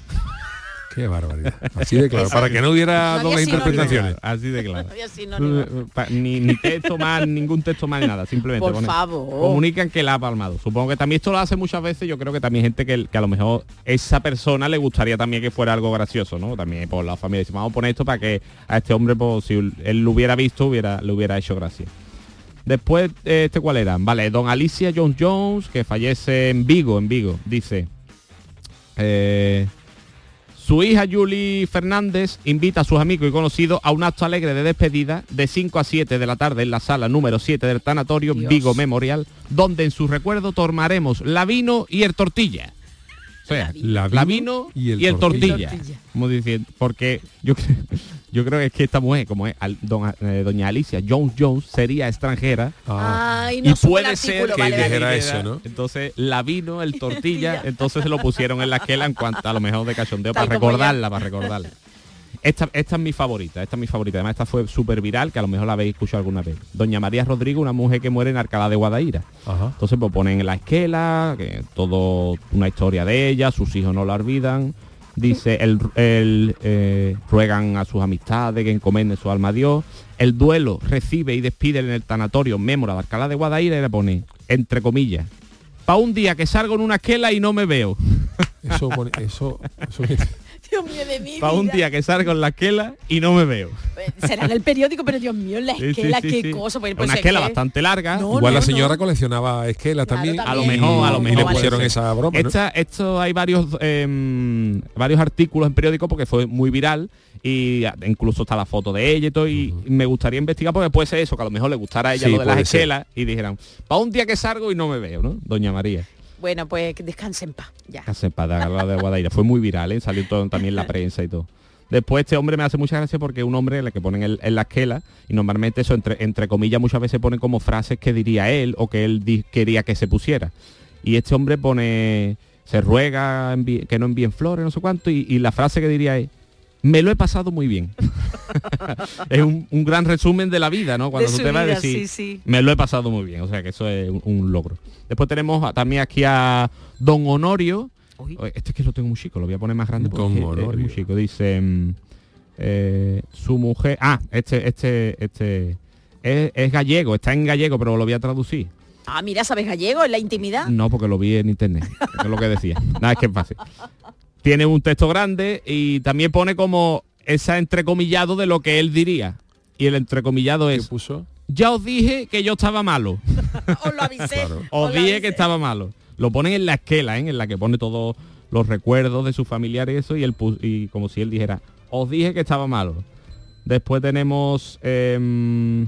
Qué barbaridad. Así de claro, para que no hubiera No interpretaciones. Así de claro. Había sinónimo. Pa- ni, ni texto más, ningún texto más, ni nada, simplemente Por favor. comunican que la ha palmado. Supongo que también esto lo hace muchas veces, yo creo que también gente que, que a lo mejor esa persona le gustaría también que fuera algo gracioso, ¿no? También por la familia dice, vamos a poner esto para que a este hombre, pues, si él lo hubiera visto, hubiera, le hubiera hecho gracia. Después, eh, ¿este cuál era? Vale, don Alicia Jones Jones, que fallece en Vigo, en Vigo, dice... eh, su hija Julie Fernández invita a sus amigos y conocidos a un acto alegre de despedida de 5 a 7 de la tarde en la sala número 7 del Tanatorio Vigo Memorial, donde en su recuerdo tomaremos la vino y el tortilla. O sea, La la vino y el, tortilla. Como diciendo, porque yo, creo- yo creo que es que esta mujer, como es al- don- eh, doña Alicia Jones Jones, sería extranjera. Ay, no y puede ser que vale, dijera eso, eso, ¿no? Entonces, la vino, el tortilla, entonces se lo pusieron en la esquela en cuanto a lo mejor de cachondeo, Tal para recordarla, para recordarla. Esta, esta es mi favorita, esta es mi favorita. Además, esta fue súper viral, que a lo mejor la habéis escuchado alguna vez. Doña María Rodrigo, una mujer que muere en Alcalá de Guadaira. Entonces, pues ponen en la esquela, que todo una historia de ella, sus hijos no la olvidan. Dice, el, el, eh, ruegan a sus amistades que encomienden su alma a Dios. El duelo recibe y despide en el tanatorio Mémora de Alcalá de Guadaira y le pone, entre comillas, pa' un día que salgo en una esquela y no me veo. Eso, eso, eso Dios mío de mi Pa' un día que salgo en la esquela y no me veo. Será en el periódico, pero Dios mío, la Sí, sí, esquela, sí, qué sí. cosa. Pues, pues una es esquela que- bastante larga. No, Igual la no, señora no. coleccionaba esquelas también. A lo y- mejor, a lo y mejor. le puede pusieron esa broma. ¿no? Esta- esto hay varios em, varios artículos en periódico porque fue muy viral y incluso está la foto de ella y todo, y me gustaría investigar porque puede ser eso, que a lo mejor le gustara a ella Sí, lo de las esquelas y dijeran, para un día que salgo y no me veo, ¿no? Doña María. Bueno, pues que descanse en paz. Ya. Casi para la de Guadaira. Fue muy viral, ¿eh? salió todo también en la prensa y todo. Después este hombre me hace mucha gracia porque es un hombre el que ponen en, en la esquela y normalmente eso entre, entre comillas muchas veces pone como frases que diría él o que él quería que se pusiera. Y este hombre pone, se ruega que no envíen flores, no sé cuánto, y, y la frase que diría es, me lo he pasado muy bien. es un, un gran resumen de la vida, ¿no? Cuando De tú su te vas a decir, sí, sí. me lo he pasado muy bien. O sea que eso es un, un logro. Después tenemos a- también aquí a Don Honorio. Oye, Este es que lo tengo muy chico, lo voy a poner más grande porque Don es- es Honorio. muy chico. Dice mm, eh, su mujer. Ah, este, este, este es, es gallego, está en gallego, pero lo voy a traducir. Ah, mira, ¿sabes gallego en la intimidad? No, porque lo vi en internet. Es lo que decía. Nada, es que es fácil. Tiene un texto grande y también pone como esa entrecomillado de lo que él diría. Y el entrecomillado es. puso? Ya os dije que yo estaba malo. Os lo avisé. Os dije que estaba malo. Lo ponen en la esquela, ¿eh? en la que pone todos los recuerdos de su familiar y eso, y, él y como si él dijera, os dije que estaba malo. Después tenemos... em,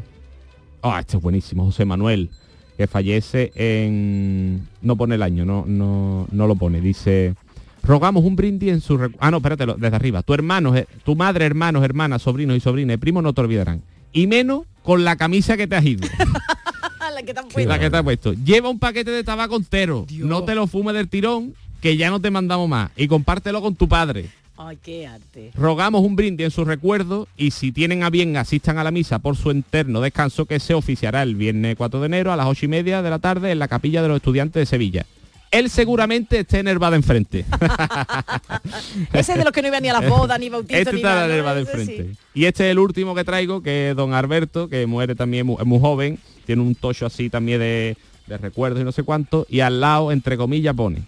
Ah, este es buenísimo, José Manuel, que fallece en... No pone el año, no, no, no lo pone. Dice, rogamos un brindis en su... recu- Ah, no, espérate, desde arriba. Tu hermano, eh, tu madre, hermanos, hermanas, sobrinos y sobrinas, y primos no te olvidarán. Y menos con la camisa que te has ido. la que te han puesto. La que te ha puesto. Lleva un paquete de tabaco entero. No te lo fumes del tirón, que ya no te mandamos más. Y compártelo con tu padre. Ay, qué arte. Rogamos un brindis en su recuerdo y si tienen a bien asistan a la misa por su interno descanso que se oficiará el viernes 4 de enero a las 8 y media de la tarde en la capilla de los estudiantes de Sevilla. Él seguramente esté en el bar de enfrente. Ese es de los que no iba ni a las bodas, ni bautizos, Este ni está nada. en el ¿no? bar de Ese sí. enfrente. Y este es el último que traigo, que es don Alberto, que muere también muy, es muy joven, tiene un tocho así también de, de recuerdos y no sé cuánto, y al lado, entre comillas, pone,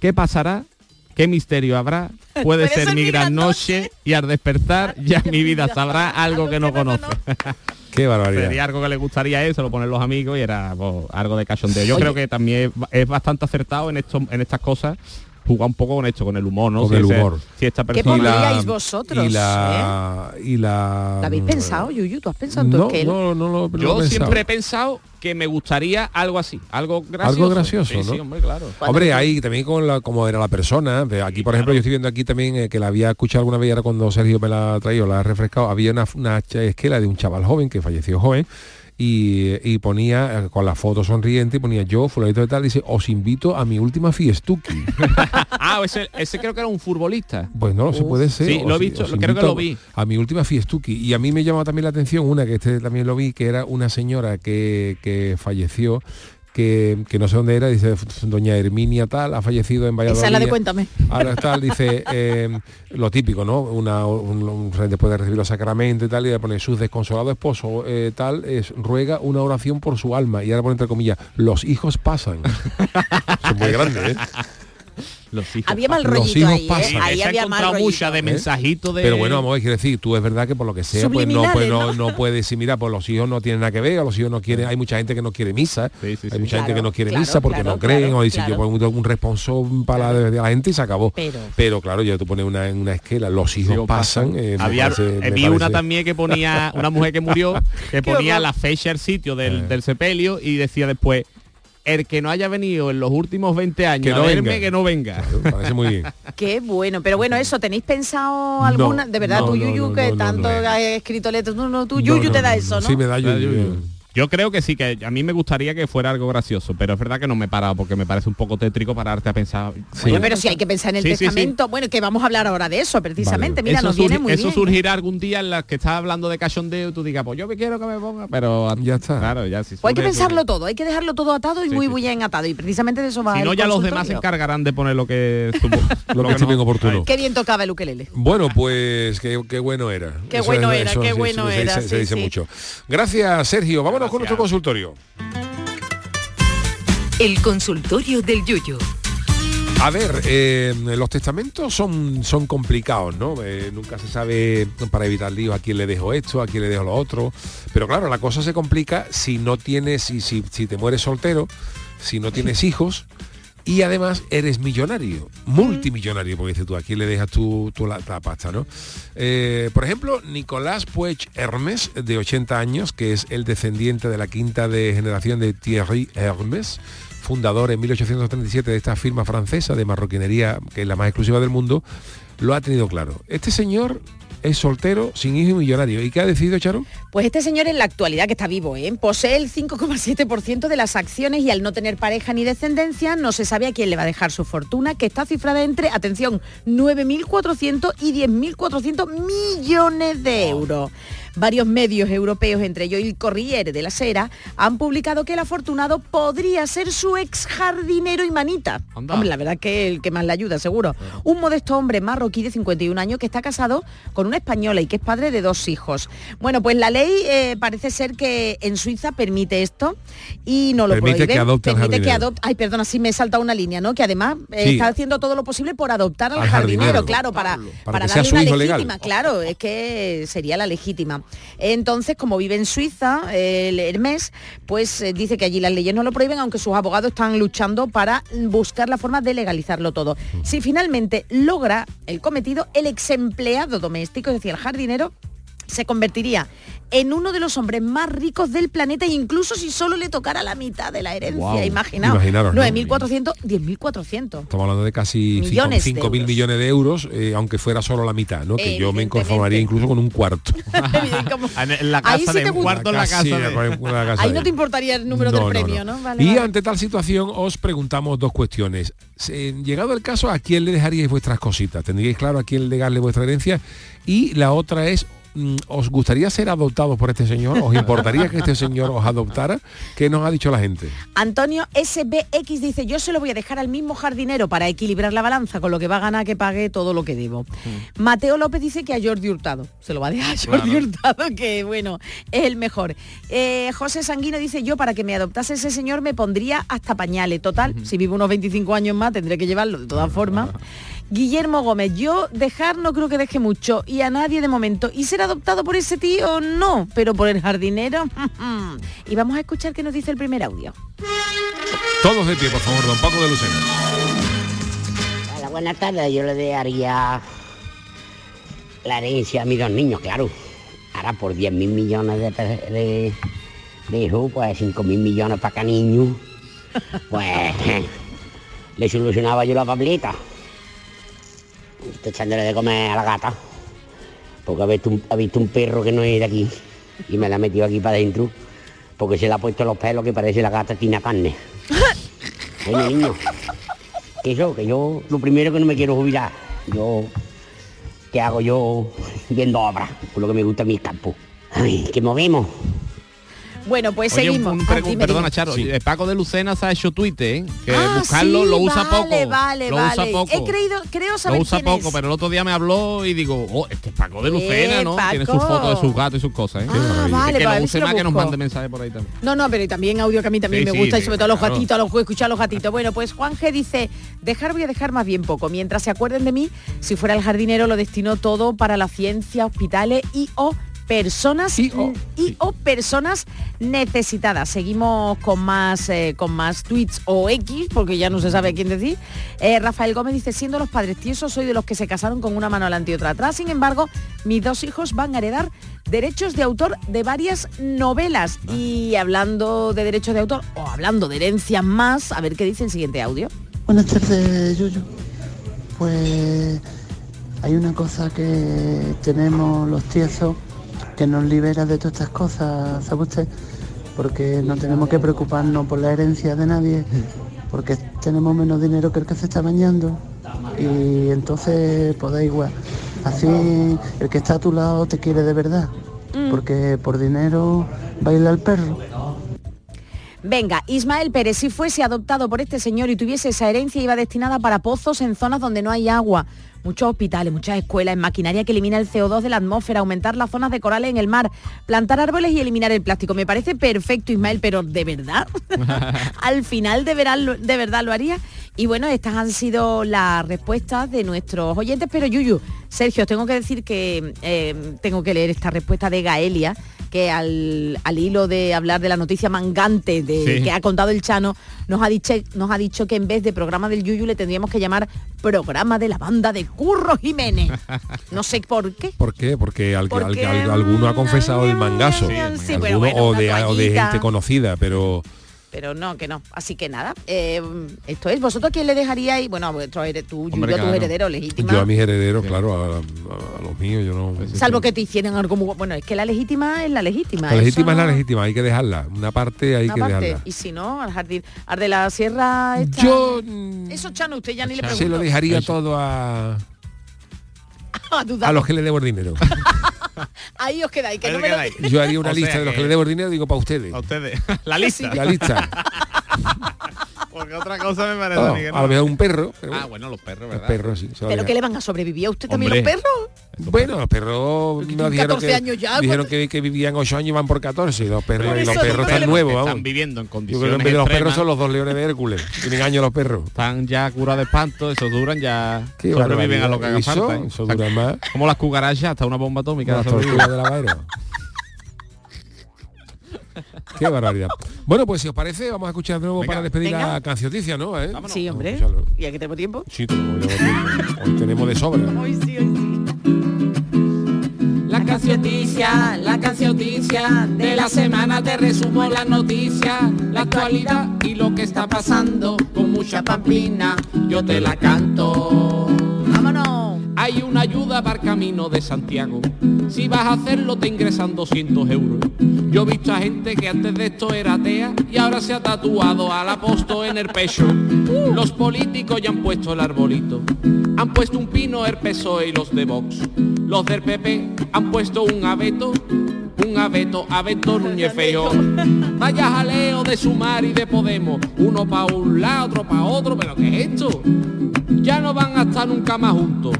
¿qué pasará? ¿Qué misterio habrá? Puede ser mi gran noche y al despertar ya mi vida sabrá algo que no conoce. Qué barbaridad. Sería algo que le gustaría se lo ponen los amigos y era pues, algo de cachondeo. Yo Oye. creo que también es, es bastante acertado en esto, en estas cosas, jugar un poco con esto, con el humor, ¿no? Con Si el ese- humor. Si esta ¿Qué persona pondríais vosotros? Y la... Y la... ¿Lo habéis pensado, Yuyu? ¿Tú has pensado en tu No, no, no, lo- no lo he Yo siempre he pensado que me gustaría algo así, algo gracioso. Algo gracioso, Sí, ¿no? sí, hombre, claro. Hombre, ahí también con la, como era la persona. de Aquí, por ejemplo, yo estoy viendo aquí también eh, que la había escuchado alguna vez, y ahora cuando Sergio me la ha traído, la ha refrescado, había una, una esquela de un chaval joven que falleció joven y, y ponía eh, con la foto sonriente y ponía yo, fulanito de tal, dice, os invito a mi última fiestuki. ah, ese, ese creo que era un futbolista. Pues no, se puede ser. Sí, lo he visto, creo que lo vi. A mi última fiestuki. Y a mí me llamaba también la atención una, que este también lo vi, que era una señora que, que falleció, que, que no sé dónde era, dice doña Herminia tal, ha fallecido en Valladolid. Esa es la de Cuéntame. Ahora tal, dice eh, lo típico, ¿no? Una, un- un- después de recibir los sacramentos y tal, y le pone su desconsolado esposo eh, tal, es, ruega una oración por su alma. Y ahora pone entre comillas, los hijos pasan. Son muy grandes, ¿eh? Los hijos Había mal Los rollito hijos ahí, ¿eh? pasan. Ahí Se ha había mal mucha de mensajito de... Pero bueno, vamos, quiero decir, tú es verdad que por lo que sea, pues no, pues no, ¿no? no puedes decir, mira, pues los hijos no tienen nada que ver, los hijos no quieren, hay mucha gente que no quiere misa, hay mucha gente que no quiere claro, misa porque claro, no creen, claro, o dice claro. yo pongo un responsable para la, de la gente y se acabó. Pero- claro, ya tú pones una, en una esquela, los hijos pasan. eh, Había, parece- eh, vi una también que ponía una mujer que murió, que ponía la fecha, el sitio del, Eh. del sepelio y decía después, el que no haya venido en los últimos 20 años Que a no verme, venga. que no venga. Parece muy bien. Qué bueno, pero bueno, eso, ¿tenéis pensado alguna? de verdad, no, tú, no, Yuyu, no, que no, no, tanto no. has escrito letras, no, no, tú, Yuyu no, te da eso, ¿no? Sí, me da Me da yuyu. Yo creo que sí, que a mí me gustaría que fuera algo gracioso, pero es verdad que no me he parado porque me parece un poco tétrico pararte a pensar. Bueno, pero si hay que pensar en el Sí, sí, sí. testamento, bueno, que vamos a hablar ahora de eso, precisamente. Mira, eso, nos viene muy eso bien. surgirá algún día en la que estás hablando de cachondeo y tú digas, pues yo me quiero que me ponga, pero ya está. Claro, ya sí. Pues hay que pensarlo todo, hay que dejarlo todo atado y Sí, muy sí. bien atado. Y precisamente de eso va Si el no, ya los demás se encargarán de poner lo que Lo que estime oportuno. Qué bien tocaba el ukelele. Bueno, pues qué, qué bueno era. Qué bueno era, qué bueno era, Se, sí, dice sí. mucho. Gracias, Sergio. Vámonos con nuestro consultorio. El consultorio del Yuyu. A ver, eh, los testamentos son, son complicados, ¿no? Eh, nunca se sabe para evitar líos a quién le dejo esto, a quién le dejo lo otro. Pero claro, la cosa se complica si no tienes, si, si, si te mueres soltero, si no tienes hijos y además eres millonario, multimillonario, porque dices tú, aquí le dejas tu, tu la, la pasta, ¿no? Eh, por ejemplo, Nicolás Puech Hermes, de 80 años, que es el descendiente de la quinta de generación de Thierry Hermes, fundador en 1837 de esta firma francesa de marroquinería, que es la más exclusiva del mundo, lo ha tenido claro. Este señor es soltero, sin hijo y millonario. ¿Y qué ha decidido, Charo? Pues este señor en la actualidad, que está vivo, ¿eh? posee el 5,7% de las acciones y al no tener pareja ni descendencia, no se sabe a quién le va a dejar su fortuna, que está cifrada entre, atención, 9.400 y 10.400 millones de euros. Varios medios europeos, entre ellos el Corriere de la Sera, han publicado que el afortunado podría ser su ex jardinero y manita. Hombre, la verdad que el que más le ayuda, seguro. Un modesto hombre marroquí de 51 años que está casado con una española y que es padre de dos hijos. Bueno, pues la ley eh, parece ser que en Suiza permite esto y no lo Permite prohíbe. que adopte al permite que adopte. Ay, perdona, sí me he saltado una línea, ¿no? Que además eh, Sí. está haciendo todo lo posible por adoptar al, Al jardinero, jardinero. claro, para, darle una legal. legítima, claro, es que sería la legítima. Entonces, como vive en Suiza, el Hermes, pues eh, dice que allí las leyes no lo prohíben, aunque sus abogados están luchando para buscar la forma de legalizarlo todo. Si finalmente logra el cometido, el ex empleado doméstico, es decir, el jardinero, se convertiría en uno de los hombres más ricos del planeta, incluso si solo le tocara la mitad de la herencia. Guau. Imaginaos. Imaginaros, ¿no? 9.400, 10.400. Estamos hablando de casi Millones de 5 mil euros. millones de euros, eh, aunque fuera solo la mitad, ¿no? Que yo me conformaría incluso con un cuarto. En la Ahí casa sí de te un cuarto en la casa Sí, de... con una casa Ahí de- no te importaría el número No, del premio, no. ¿no? Vale, y vale. ante tal situación os preguntamos dos cuestiones. Llegado el caso, ¿a quién le dejaríais vuestras cositas? ¿Tendríais claro a quién legarle vuestra herencia? Y la otra es, ¿os gustaría ser adoptados por este señor? ¿Os importaría que este señor os adoptara? ¿Qué nos ha dicho la gente? Antonio SBX dice, yo se lo voy a dejar al mismo jardinero para equilibrar la balanza, con lo que va a ganar que pague todo lo que debo. Mateo López dice que a Jordi Hurtado. Se lo va a dejar a Jordi Claro. Hurtado, que bueno, es el mejor. Eh, José Sanguino dice, yo para que me adoptase ese señor me pondría hasta pañales. Total, si vivo unos 25 años más tendré que llevarlo de todas formas. Guillermo Gómez, yo dejar no creo que deje mucho y a nadie de momento. ¿Y ser adoptado por ese tío? No, pero por el jardinero. y vamos a escuchar qué nos dice el primer audio. Todos de pie, por favor, don Paco de Lucena. Hola, buenas tardes. Yo le daría la herencia a mis dos niños, claro. Ahora por 10 mil millones de, de, de hijos, pues 5 mil millones para cada niño. Pues le solucionaba yo la pablita. Estoy echándole de comer a la gata. Porque ha visto, un, ha visto un perro que no es de aquí. Y me la ha metido aquí para adentro. Porque se le ha puesto los pelos que parece la gata tina carne. Oye, niño, que yo, que yo lo primero que no me quiero jubilar. Yo, ¿qué hago yo viendo obras? Por lo que me gusta mi campo. Ay, que movemos. Bueno, pues Oye, seguimos. un Ah, pregu- dime, perdona. Charo, eh, Paco de Lucena se ha hecho Twitter, ¿eh? que Ah, buscarlo sí, lo usa vale, poco. Vale, lo vale. usa poco. He creído, creo saber Lo usa quién poco, es. pero el otro día me habló y digo, oh, este es Paco de Lucena, Eh, ¿no? Tiene sus fotos de sus gatos y sus cosas, ¿eh? Ah, maravilla. vale, que lo use si lo más, que nos mande mensajes por ahí también. No, no, pero y también audio que a mí también Sí, me sí, gusta y sí, sobre todo los claro. gatitos, a los escuchar a los gatitos. Bueno, pues Juan G dice, dejar voy a dejar más bien poco. Mientras se acuerden de mí, si fuera el jardinero lo destino todo para la ciencia, hospitales y o personas y o, personas necesitadas. Seguimos con más eh, con más tweets o X, porque ya no se sabe quién decir. Eh, Rafael Gómez dice, siendo los padres tiesos, soy de los que se casaron con una mano adelante y otra atrás. Sin embargo, mis dos hijos van a heredar derechos de autor de varias novelas. Y hablando de derechos de autor, o hablando de herencias más, a ver qué dice el siguiente audio. Buenas tardes, Yuyu. Pues hay una cosa que tenemos los tiesos que nos libera de todas estas cosas, ¿sabe usted? Porque no tenemos que preocuparnos por la herencia de nadie, porque tenemos menos dinero que el que se está bañando. Y entonces, pues da igual. Así el que está a tu lado te quiere de verdad, porque por dinero baila el perro. Venga, Ismael Pérez, si fuese adoptado por este señor y tuviese esa herencia, iba destinada para pozos en zonas donde no hay agua. Muchos hospitales, muchas escuelas, en maquinaria que elimina el CO2 de la atmósfera, aumentar las zonas de corales en el mar, plantar árboles y eliminar el plástico. Me parece perfecto, Ismael, pero ¿de verdad? Al final de, verán de verdad lo haría. Y bueno, estas han sido las respuestas de nuestros oyentes, pero Yuyu, Sergio, tengo que decir que eh, tengo que leer esta respuesta de Gaelia, que al, al hilo de hablar de la noticia mangante de, Sí. que ha contado el Chano, nos ha, dicho, nos ha dicho que en vez de programa del Yuyu le tendríamos que llamar programa de la banda de Curro Jiménez. No sé por qué. ¿Por qué? Porque, al- al- Porque, al- alguno ha confesado el mangazo. Sí, Alguno, pero bueno, o, de, o de toallita. gente conocida, pero Pero no, que no. Así que nada. eh, esto es, ¿vosotros quién le dejaríais? Bueno, a vuestro tú, Hombre, a tus herederos legítima. yo a mis herederos, claro, a, a- a los míos, yo no. Salvo que te hicieran algo muy bu- Bueno, es que la legítima es la legítima. La eso legítima es la no- legítima, hay que dejarla. Una parte hay una que parte. dejarla. Y si no, al jardín. Al de la sierra está... Yo... Eso, Chano, usted ya ni le pregunto. Se lo dejaría todo a, A dudar. a los que le debo el dinero. Ahí os quedáis, que Ahí no me lo- quedáis. Yo haría una O sea lista de los que- que le debo el dinero, digo para ustedes. A ustedes. La lista. La lista. Porque otra cosa me parece No, a mí que no. a lo mejor un perro. pero Ah, bueno, los perros, los ¿verdad? perros, sí. ¿Pero que le van a sobrevivir a usted también Hombre. los perros? Bueno, los perros nos dijeron 14 que, años ya, dijeron ¿cuánto? que, que vivían 8 años y van por 14. Y los perros, y los perros los están nuevos, vamos. están viviendo en Yo creo que condiciones los perros son los dos leones de Hércules. Tienen años los perros. Están ya curados de espanto, esos duran ya Qué sobreviven a lo que haga falta. Eso- ¿eh? eso O sea, dura más. Como las cucarachas, hasta una bomba atómica. Tortugas de la. Qué barbaridad. Bueno, pues si os parece, vamos a escuchar de nuevo Venga. para despedir Venga. a Cancioticia, ¿no? ¿Eh? Sí, hombre. ¿Y aquí tenemos tiempo? Sí, tenemos, tenemos tiempo. Hoy tenemos de sobra. Hoy sí, hoy sí. La cancioticia, la cancioticia de la semana te resumo las noticias, la actualidad y lo que está pasando con mucha pamplina, yo te la canto. Hay una ayuda para el camino de Santiago. Si vas a hacerlo te ingresan 200 euros. Yo he visto a gente que antes de esto era atea y ahora se ha tatuado al apóstol en el pecho. Los políticos ya han puesto el arbolito. Han puesto un pino el PSOE y los de Vox. Los del PP han puesto un abeto. Un abeto, abeto Núñez Feijóo. Vaya jaleo de Sumar y de Podemos. Uno para un lado, otro para otro. ¿Pero qué es esto? Ya no van a estar nunca más juntos.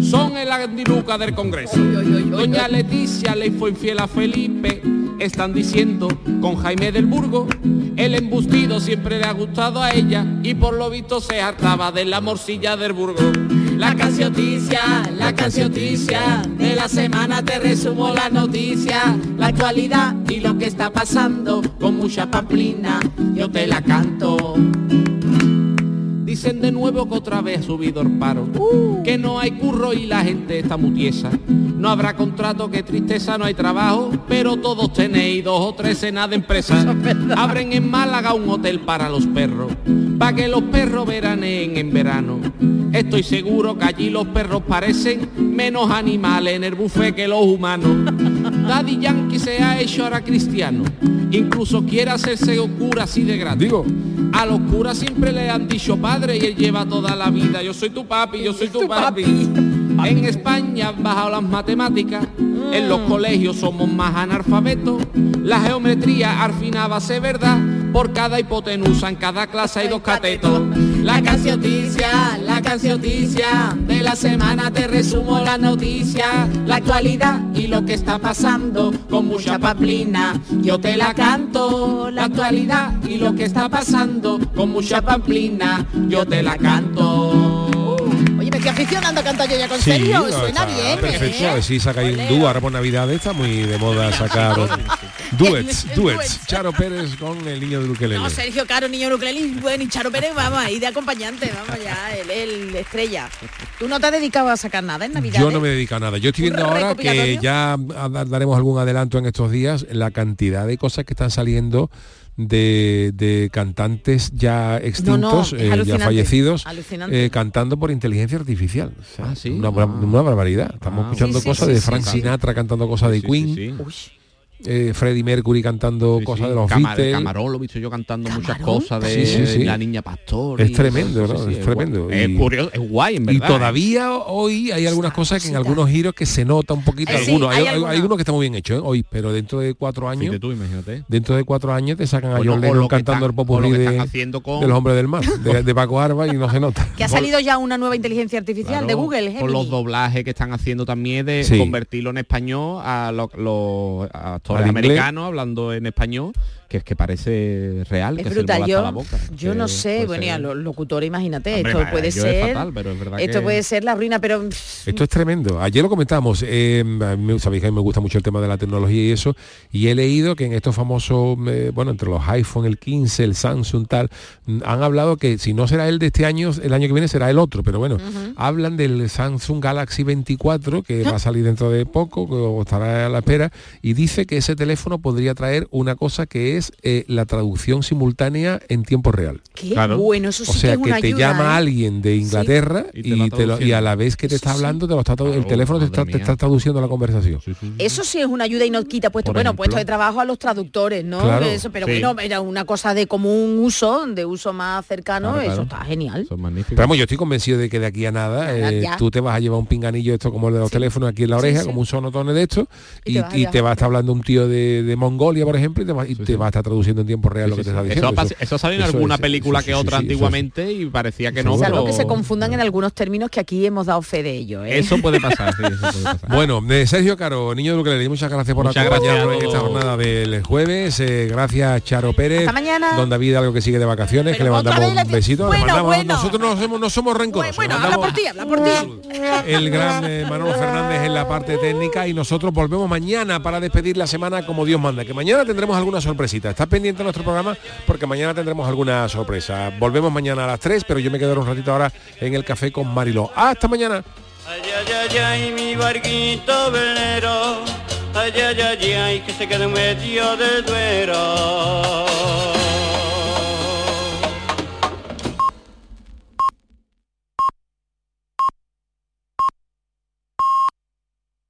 Son el andiluca del Congreso. Doña Leticia le fue infiel a Felipe. Están diciendo con Jaime del Burgo. El embustido siempre le ha gustado a ella y por lo visto se hartaba de la morcilla del Burgo. La cancioticia, la cancioticia de la semana te resumo la noticia, la actualidad y lo que está pasando con mucha pamplina, yo te la canto. Dicen de nuevo que otra vez ha subido el paro, que no hay curro y la gente está mutiesa. No habrá contrato, que tristeza, no hay trabajo, pero todos tenéis dos o tres cenas de empresa. Abren en Málaga un hotel para los perros, para que los perros veraneen en verano. Estoy seguro que allí los perros parecen menos animales en el buffet que los humanos. Daddy Yankee se ha hecho ahora cristiano, incluso quiere hacerse cura así de gratis. Digo. A los curas siempre le han dicho padre y él lleva toda la vida. Yo soy tu papi, yo soy tu papi. En España han bajado las matemáticas, en los colegios somos más analfabetos. La geometría al final va a ser verdad, por cada hipotenusa en cada clase hay dos catetos. La cancioticia, de la semana te resumo la noticia, la actualidad y lo que está pasando con mucha pamplina. Yo te la canto, la actualidad y lo que está pasando con mucha pamplina. Yo te la canto. Oye, me estoy aficionando a cantar yo ya con Sí, serio. no, Suena bien, Perfecto, a ¿eh? ver si sacáis un dúo ahora por Navidad. Está muy de moda sacar duets, El- el duets. Charo Pérez con el niño de Ukelele. No, Sergio Caro, niño Nucleli, bueno, y Charo Pérez, vamos ahí de acompañante, vamos ya, es el estrella. Tú no te has dedicado a sacar nada en Navidad. Yo no me dedico a nada. Yo estoy ¿Un viendo ahora que ya daremos algún adelanto en estos días, la cantidad de cosas que están saliendo de, de cantantes ya extintos, eh, ya fallecidos, eh, cantando por inteligencia artificial. O sea, Ah, sí. una, una barbaridad. Estamos escuchando Sí, sí, cosas sí, de Frank sí. Sinatra cantando cosas de Sí, Queen, sí, sí. Eh, Freddie Mercury cantando cosas de los Camar- Beatles. Camarón lo he visto yo cantando muchas cosas de Sí, sí, sí. la niña pastor. Es y- tremendo, ¿no? sí, Es tremendo. guay. Es Y- curioso, es guay, en Y verdad. ¿eh? todavía hoy hay algunas cosas que en algunos giros que se nota un poquito Eh, algunos. hay hay, hay, algunos. hay que están muy bien hechos ¿eh? hoy, pero dentro de cuatro años, tú, imagínate. dentro de cuatro años te sacan a John Lennon cantando están- el popurrí de, haciendo con- de los hombres del mar, de, de Paco Arba y no se nota. Que ha salido ya una nueva inteligencia artificial Claro, de Google, Con los doblajes que están haciendo también de convertirlo en español a lo- los actores americanos hablando en español que es que parece real, Es que brutal, se le yo, la boca. yo no sé, bueno, ser- los locutores, imagínate, Hombre, esto puede es ser, fatal, pero es verdad esto que- puede ser la ruina, pero Esto es tremendo. Ayer lo comentábamos. eh, a mí, sabéis que a mí me gusta mucho el tema de la tecnología y eso. Y he leído que en estos famosos, eh, bueno, entre los iPhone, el 15, el Samsung, tal, mm, han hablado que si no será el de este año, el año que viene será el otro. Pero bueno, hablan del Samsung Galaxy 24 que va a salir dentro de poco, que o estará a la espera. Y dice que ese teléfono podría traer una cosa que es eh, la traducción simultánea en tiempo real. qué bueno, eso sí O sea, que es que una te ayuda, llama ¿eh? alguien de Inglaterra Y te y, va te lo- y a la vez que te está hablando, te lo está tradu- el teléfono te está, te está traduciendo la conversación. Eso sí es una ayuda y no quita puesto, Por bueno, ejemplo. puesto de trabajo a los traductores, ¿no? Claro, Eso, pero sí. bueno, era una cosa de común uso, de uso más cercano, Claro, eso claro. está genial. Pero vamos, yo estoy convencido de que de aquí a nada, eh, tú te vas a llevar un pinganillo esto como el de los teléfonos aquí en la oreja, como un sonotone de esto, Y y, te va a estar hablando un tío de, de Mongolia, por ejemplo, y te va, y te va a estar traduciendo en tiempo real lo que te está Eso, diciendo. pas- eso ha salido en eso alguna es- película sí, que sí, otra eso antiguamente y parecía que no, Salvo pero que se confundan en algunos términos que aquí hemos dado fe de ello. ¿eh? eso puede pasar, sí, eso puede pasar. Bueno, eh, Sergio Caro, niño de Ukelele, muchas gracias por acompañarnos en esta jornada del jueves. eh, gracias Charo Pérez. Hasta mañana. Don David, algo que sigue de vacaciones, que le mandamos un besito. le Bueno, mandamos- bueno. Nosotros no somos, no somos rencorosos. Bueno, habla por ti, habla por ti. el gran eh, Manolo Fernández en la parte técnica y nosotros volvemos mañana para despedir la semana como Dios manda. Que mañana tendremos alguna sorpresita. Está pendiente nuestro programa porque mañana tendremos alguna sorpresa. Volvemos mañana a las 3, pero yo me quedaré un ratito ahora en el café con Mariló. Hasta mañana.